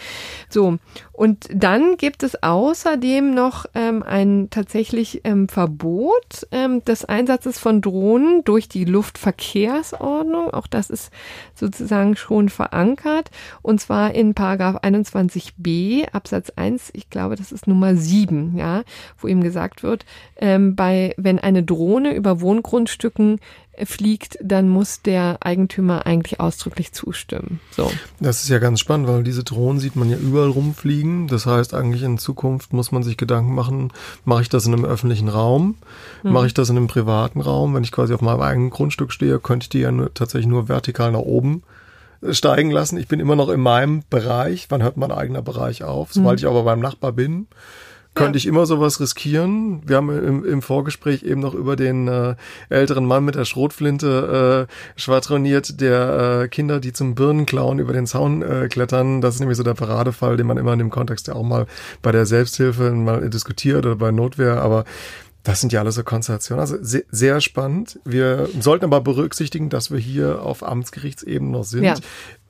So, und dann gibt es außerdem noch ähm, ein tatsächlich ähm, Verbot ähm, des Einsatzes von Drohnen durch die Luftverkehrsordnung. Auch das ist sozusagen schon verankert. Und zwar in Paragraph 21b Absatz 1, ich glaube, das ist Nummer 7, ja, wo ihm gesagt wird, ähm, bei, wenn eine Drohne über Wohngrundstücken fliegt, dann muss der Eigentümer eigentlich ausdrücklich zustimmen. So. Das ist ja ganz spannend, weil diese Drohnen sieht man ja überall rumfliegen. Das heißt, eigentlich in Zukunft muss man sich Gedanken machen, mache ich das in einem öffentlichen Raum? Hm. Mache ich das in einem privaten Raum? Wenn ich quasi auf meinem eigenen Grundstück stehe, könnte ich die ja nur, tatsächlich nur vertikal nach oben äh, steigen lassen. Ich bin immer noch in meinem Bereich. Wann hört mein eigener Bereich auf? Sobald hm. ich aber beim Nachbar bin, könnte ich immer sowas riskieren. Wir haben im, im Vorgespräch eben noch über den äh, älteren Mann mit der Schrotflinte äh, schwadroniert, der äh, Kinder, die zum Birnenklauen über den Zaun äh, klettern. Das ist nämlich so der Paradefall, den man immer in dem Kontext ja auch mal bei der Selbsthilfe mal diskutiert oder bei Notwehr. Aber das sind ja alles so Konstellationen. Also sehr, sehr spannend. Wir sollten aber berücksichtigen, dass wir hier auf Amtsgerichtsebene noch sind. Ja.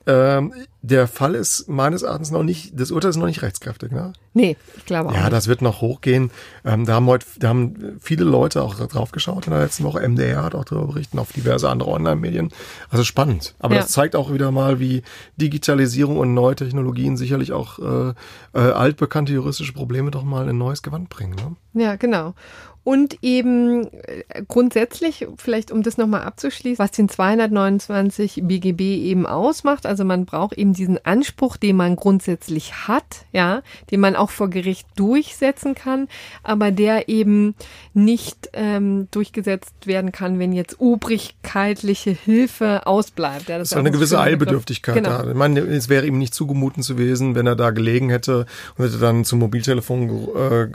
Ähm, der Fall ist meines Erachtens noch nicht, das Urteil ist noch nicht rechtskräftig, ne? Nee, ich glaube auch. Ja, das wird noch hochgehen. Ähm, da haben heute, da haben viele Leute auch drauf geschaut in der letzten Woche. MDR hat auch darüber berichtet, auf diverse andere Online-Medien. Also spannend. Aber ja. das zeigt auch wieder mal, wie Digitalisierung und neue Technologien sicherlich auch äh, äh, altbekannte juristische Probleme doch mal in ein neues Gewand bringen. Ne? Ja, genau und eben äh, grundsätzlich, vielleicht um das nochmal abzuschließen, was den 229 BGB eben ausmacht. Also man braucht eben diesen Anspruch, den man grundsätzlich hat, ja, den man auch vor Gericht durchsetzen kann, aber der eben nicht ähm, durchgesetzt werden kann, wenn jetzt obrigkeitliche Hilfe ausbleibt. Ja, das, das ist eine gewisse Eilbedürftigkeit genau. da. Ich meine, es wäre ihm nicht zugemuten gewesen, wenn er da gelegen hätte und hätte dann zum Mobiltelefon äh,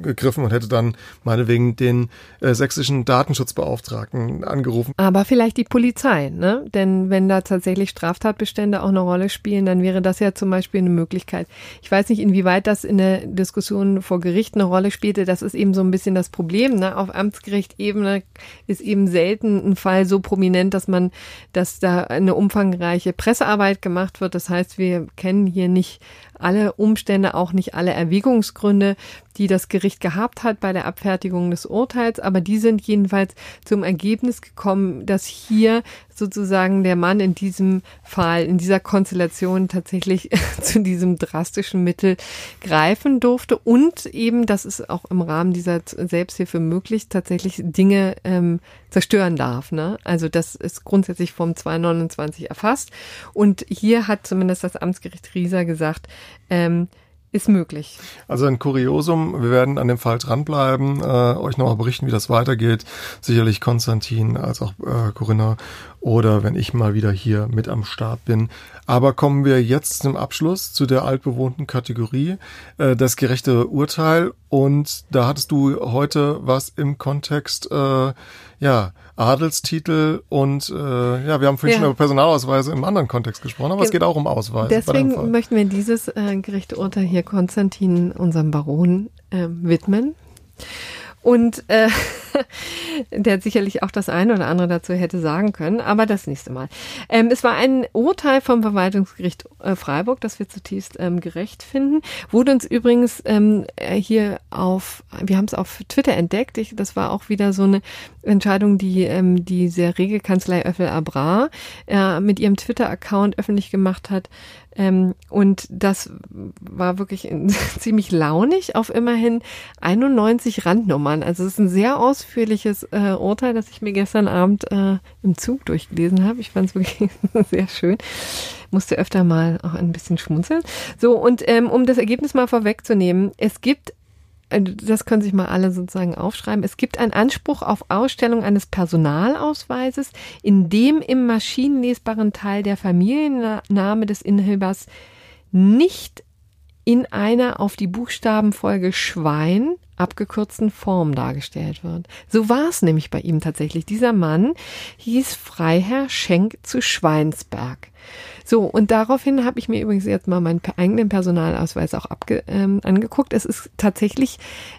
gegriffen und hätte dann meinetwegen deswegen den äh, sächsischen Datenschutzbeauftragten angerufen. Aber vielleicht die Polizei, ne? Denn wenn da tatsächlich Straftatbestände auch eine Rolle spielen, dann wäre das ja zum Beispiel eine Möglichkeit. Ich weiß nicht, inwieweit das in der Diskussion vor Gericht eine Rolle spielte. Das ist eben so ein bisschen das Problem. Ne? Auf Amtsgerichtebene ist eben selten ein Fall so prominent, dass man, dass da eine umfangreiche Pressearbeit gemacht wird. Das heißt, wir kennen hier nicht alle Umstände, auch nicht alle Erwägungsgründe, die das Gericht gehabt hat bei der Abfertigung des Urteils, aber die sind jedenfalls zum Ergebnis gekommen, dass hier sozusagen der Mann in diesem Fall, in dieser Konstellation tatsächlich zu diesem drastischen Mittel greifen durfte und eben, das ist auch im Rahmen dieser Selbsthilfe möglich, tatsächlich Dinge ähm, zerstören darf. Ne? Also das ist grundsätzlich vom 229 erfasst und hier hat zumindest das Amtsgericht Rieser gesagt, ähm, ist möglich. Also ein Kuriosum, wir werden an dem Fall dranbleiben, äh, euch nochmal berichten, wie das weitergeht. Sicherlich Konstantin als auch äh, Corinna oder wenn ich mal wieder hier mit am Start bin. Aber kommen wir jetzt zum Abschluss zu der altbewohnten Kategorie, äh, das gerechte Urteil. Und da hattest du heute was im Kontext, äh, ja, Adelstitel und äh, ja, wir haben vorhin ja. schon über Personalausweise im anderen Kontext gesprochen, aber es geht auch um Ausweise. Deswegen möchten wir dieses äh, gerechte Urteil hier Konstantin, unserem Baron, äh, widmen. Und äh, der sicherlich auch das eine oder andere dazu hätte sagen können, aber das nächste Mal. Ähm, es war ein Urteil vom Verwaltungsgericht äh, Freiburg, das wir zutiefst ähm, gerecht finden. Wurde uns übrigens ähm, äh, hier auf, wir haben es auf Twitter entdeckt. Ich, das war auch wieder so eine Entscheidung, die ähm, die sehr rege Kanzlei Öffel Abra äh, mit ihrem Twitter-Account öffentlich gemacht hat. Ähm, und das war wirklich ziemlich launig auf immerhin 91 Randnummern. Also es ist ein sehr ausführliches äh, Urteil, das ich mir gestern Abend äh, im Zug durchgelesen habe. Ich fand es wirklich sehr schön. Musste öfter mal auch ein bisschen schmunzeln. So, und ähm, um das Ergebnis mal vorwegzunehmen, es gibt das können sich mal alle sozusagen aufschreiben. Es gibt einen Anspruch auf Ausstellung eines Personalausweises, in dem im maschinenlesbaren Teil der Familienname des Inhabers nicht in einer auf die Buchstabenfolge Schwein abgekürzten Form dargestellt wird. So war es nämlich bei ihm tatsächlich. Dieser Mann hieß Freiherr Schenk zu Schweinsberg. So, und daraufhin habe ich mir übrigens jetzt mal meinen eigenen Personalausweis auch abge, ähm, angeguckt. Es ist tatsächlich,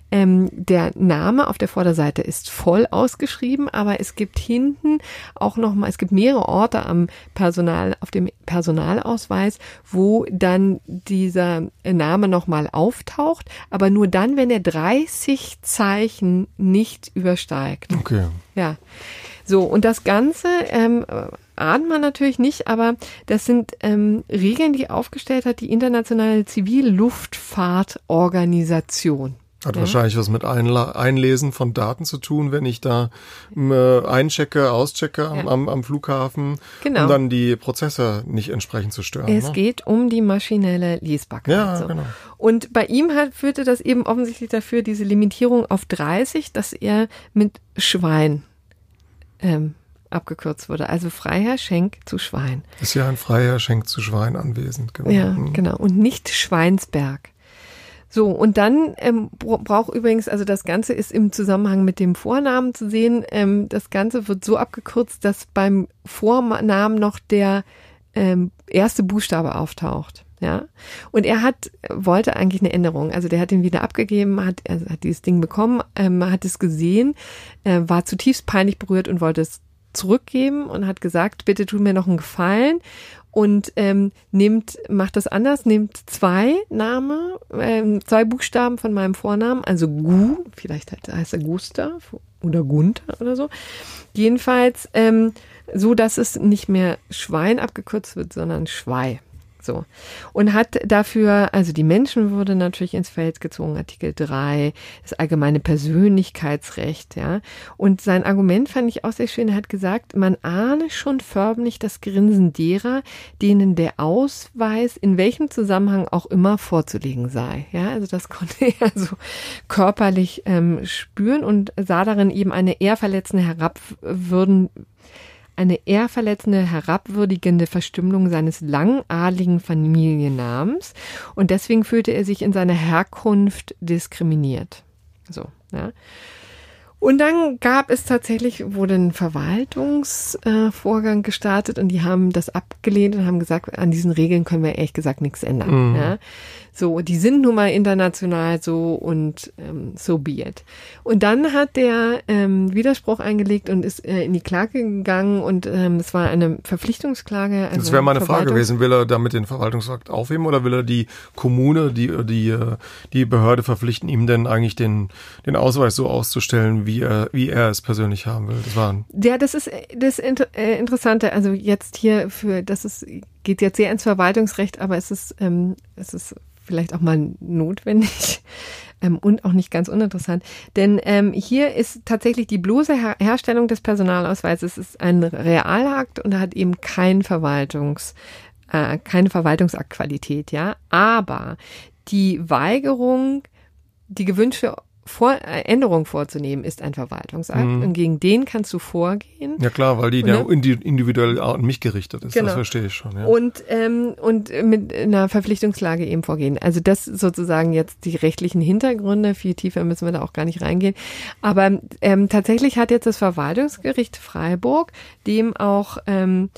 ähm, der Name auf der Vorderseite ist voll ausgeschrieben, aber es gibt hinten auch nochmal, es gibt mehrere Orte am Personal, auf dem Personalausweis, wo dann dieser Name nochmal auftaucht, aber nur dann, wenn er 30 Zeichen nicht übersteigt. Okay. Ja. So, und das Ganze ähm, ahnt man natürlich nicht, aber das sind ähm, Regeln, die aufgestellt hat die Internationale Zivilluftfahrtorganisation. Hat ja. wahrscheinlich was mit Einla Einlesen von Daten zu tun, wenn ich da äh, einchecke, auschecke ja. am, am, Flughafen, genau. um dann die Prozesse nicht entsprechend zu stören. Es ne? geht um die maschinelle Lesbarkeit. Ja, so. genau. Und bei ihm hat, führte das eben offensichtlich dafür, diese Limitierung auf 30, dass er mit Schwein ähm, abgekürzt wurde. Also Freiherr Schenk zu Schwein. Ist ja ein Freiherr Schenk zu Schwein anwesend. Genau. Ja, genau. Und nicht Schweinsberg. So, und dann ähm, braucht übrigens, also das Ganze ist im Zusammenhang mit dem Vornamen zu sehen. Ähm, das Ganze wird so abgekürzt, dass beim Vornamen noch der ähm, erste Buchstabe auftaucht. Ja. Und er hat, wollte eigentlich eine Änderung. Also der hat ihn wieder abgegeben, hat, also hat dieses Ding bekommen, ähm, hat es gesehen, äh, war zutiefst peinlich berührt und wollte es zurückgeben und hat gesagt, bitte tu mir noch einen Gefallen und ähm, nimmt, macht das anders, nimmt zwei Name, ähm, zwei Buchstaben von meinem Vornamen, also Gu, vielleicht heißt er Gustav oder Gunther oder so. Jedenfalls ähm, so, dass es nicht mehr Schwein abgekürzt wird, sondern Schwei. So. Und hat dafür, also die Menschenwürde natürlich ins Feld gezogen, Artikel 3, das allgemeine Persönlichkeitsrecht, ja. Und sein Argument fand ich auch sehr schön. Er hat gesagt, man ahne schon förmlich das Grinsen derer, denen der Ausweis in welchem Zusammenhang auch immer vorzulegen sei. Ja, also das konnte er so körperlich ähm, spüren und sah darin eben eine eher verletzende Herabwürden, eine ehrverletzende, herabwürdigende Verstümmelung seines langadligen Familiennamens und deswegen fühlte er sich in seiner Herkunft diskriminiert. So, ja. Und dann gab es tatsächlich, wurde ein Verwaltungsvorgang äh, gestartet und die haben das abgelehnt und haben gesagt, an diesen Regeln können wir ehrlich gesagt nichts ändern. Mhm. Ja. So, die sind nun mal international so und ähm, so be it. Und dann hat der ähm, Widerspruch eingelegt und ist äh, in die Klage gegangen und ähm, es war eine Verpflichtungsklage. Also das wäre meine Frage gewesen, will er damit den Verwaltungsakt aufheben oder will er die Kommune, die, die, äh, die Behörde verpflichten, ihm denn eigentlich den, den Ausweis so auszustellen, wie er, wie er es persönlich haben will? Das war ja, das ist das äh, Interessante. Also jetzt hier für, das ist, geht jetzt sehr ins Verwaltungsrecht, aber es ist, ähm, es ist vielleicht auch mal notwendig ähm, und auch nicht ganz uninteressant. Denn ähm, hier ist tatsächlich die bloße Her Herstellung des Personalausweises ist ein Realakt und hat eben kein Verwaltungs, äh, keine Verwaltungsaktqualität, ja. Aber die Weigerung, die gewünschte vor, äh, Änderung vorzunehmen, ist ein Verwaltungsakt mhm. und gegen den kannst du vorgehen. Ja klar, weil die ne? ja individuell an mich gerichtet ist, genau. das verstehe ich schon. Ja. Und, ähm, und mit einer Verpflichtungslage eben vorgehen. Also das sozusagen jetzt die rechtlichen Hintergründe, viel tiefer müssen wir da auch gar nicht reingehen. Aber ähm, tatsächlich hat jetzt das Verwaltungsgericht Freiburg dem auch ähm,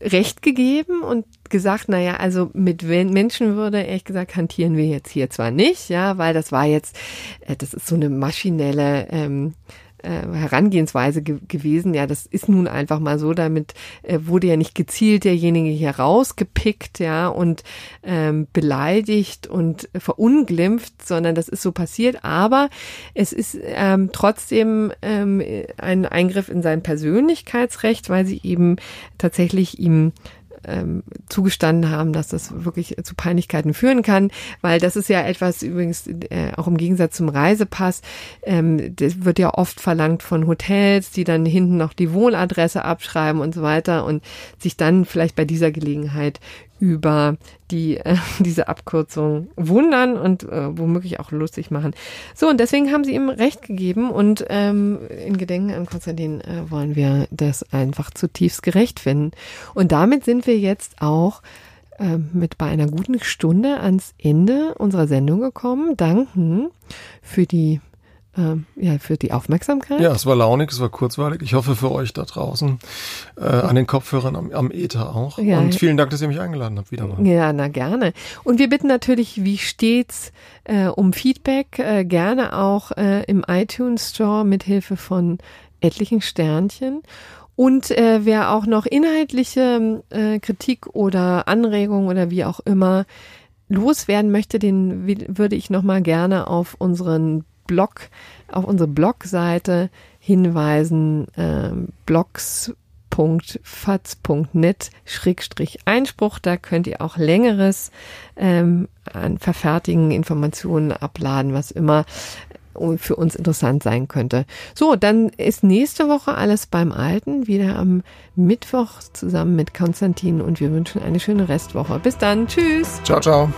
Recht gegeben und gesagt, naja, also mit Menschenwürde, ehrlich gesagt, hantieren wir jetzt hier zwar nicht, ja, weil das war jetzt, äh, das ist so eine maschinelle ähm, äh, Herangehensweise ge gewesen. Ja, das ist nun einfach mal so. Damit äh, wurde ja nicht gezielt derjenige hier rausgepickt, ja, und ähm, beleidigt und verunglimpft, sondern das ist so passiert. Aber es ist ähm, trotzdem ähm, ein Eingriff in sein Persönlichkeitsrecht, weil sie eben tatsächlich ihm ähm, zugestanden haben, dass das wirklich zu Peinlichkeiten führen kann, weil das ist ja etwas übrigens äh, auch im Gegensatz zum Reisepass, ähm, das wird ja oft verlangt von Hotels, die dann hinten noch die Wohnadresse abschreiben und so weiter und sich dann vielleicht bei dieser Gelegenheit über die äh, diese Abkürzung wundern und äh, womöglich auch lustig machen. So, und deswegen haben sie ihm recht gegeben und ähm, in Gedenken an Konstantin äh, wollen wir das einfach zutiefst gerecht finden. Und damit sind wir jetzt auch äh, mit bei einer guten Stunde ans Ende unserer Sendung gekommen. Danken für die ähm, ja, für die Aufmerksamkeit. Ja, es war launig, es war kurzweilig. Ich hoffe für euch da draußen, äh, an den Kopfhörern, am, am Ether auch. Ja. Und vielen Dank, dass ihr mich eingeladen habt, wieder mal. Ja, na gerne. Und wir bitten natürlich, wie stets, äh, um Feedback, äh, gerne auch äh, im iTunes Store mit Hilfe von etlichen Sternchen. Und äh, wer auch noch inhaltliche äh, Kritik oder Anregung oder wie auch immer loswerden möchte, den würde ich noch mal gerne auf unseren Blog, auf unsere Blogseite hinweisen, ähm, blogs.faz.net Einspruch. Da könnt ihr auch längeres ähm, an verfertigen Informationen abladen, was immer äh, für uns interessant sein könnte. So, dann ist nächste Woche alles beim Alten, wieder am Mittwoch zusammen mit Konstantin und wir wünschen eine schöne Restwoche. Bis dann, tschüss. Ciao, ciao.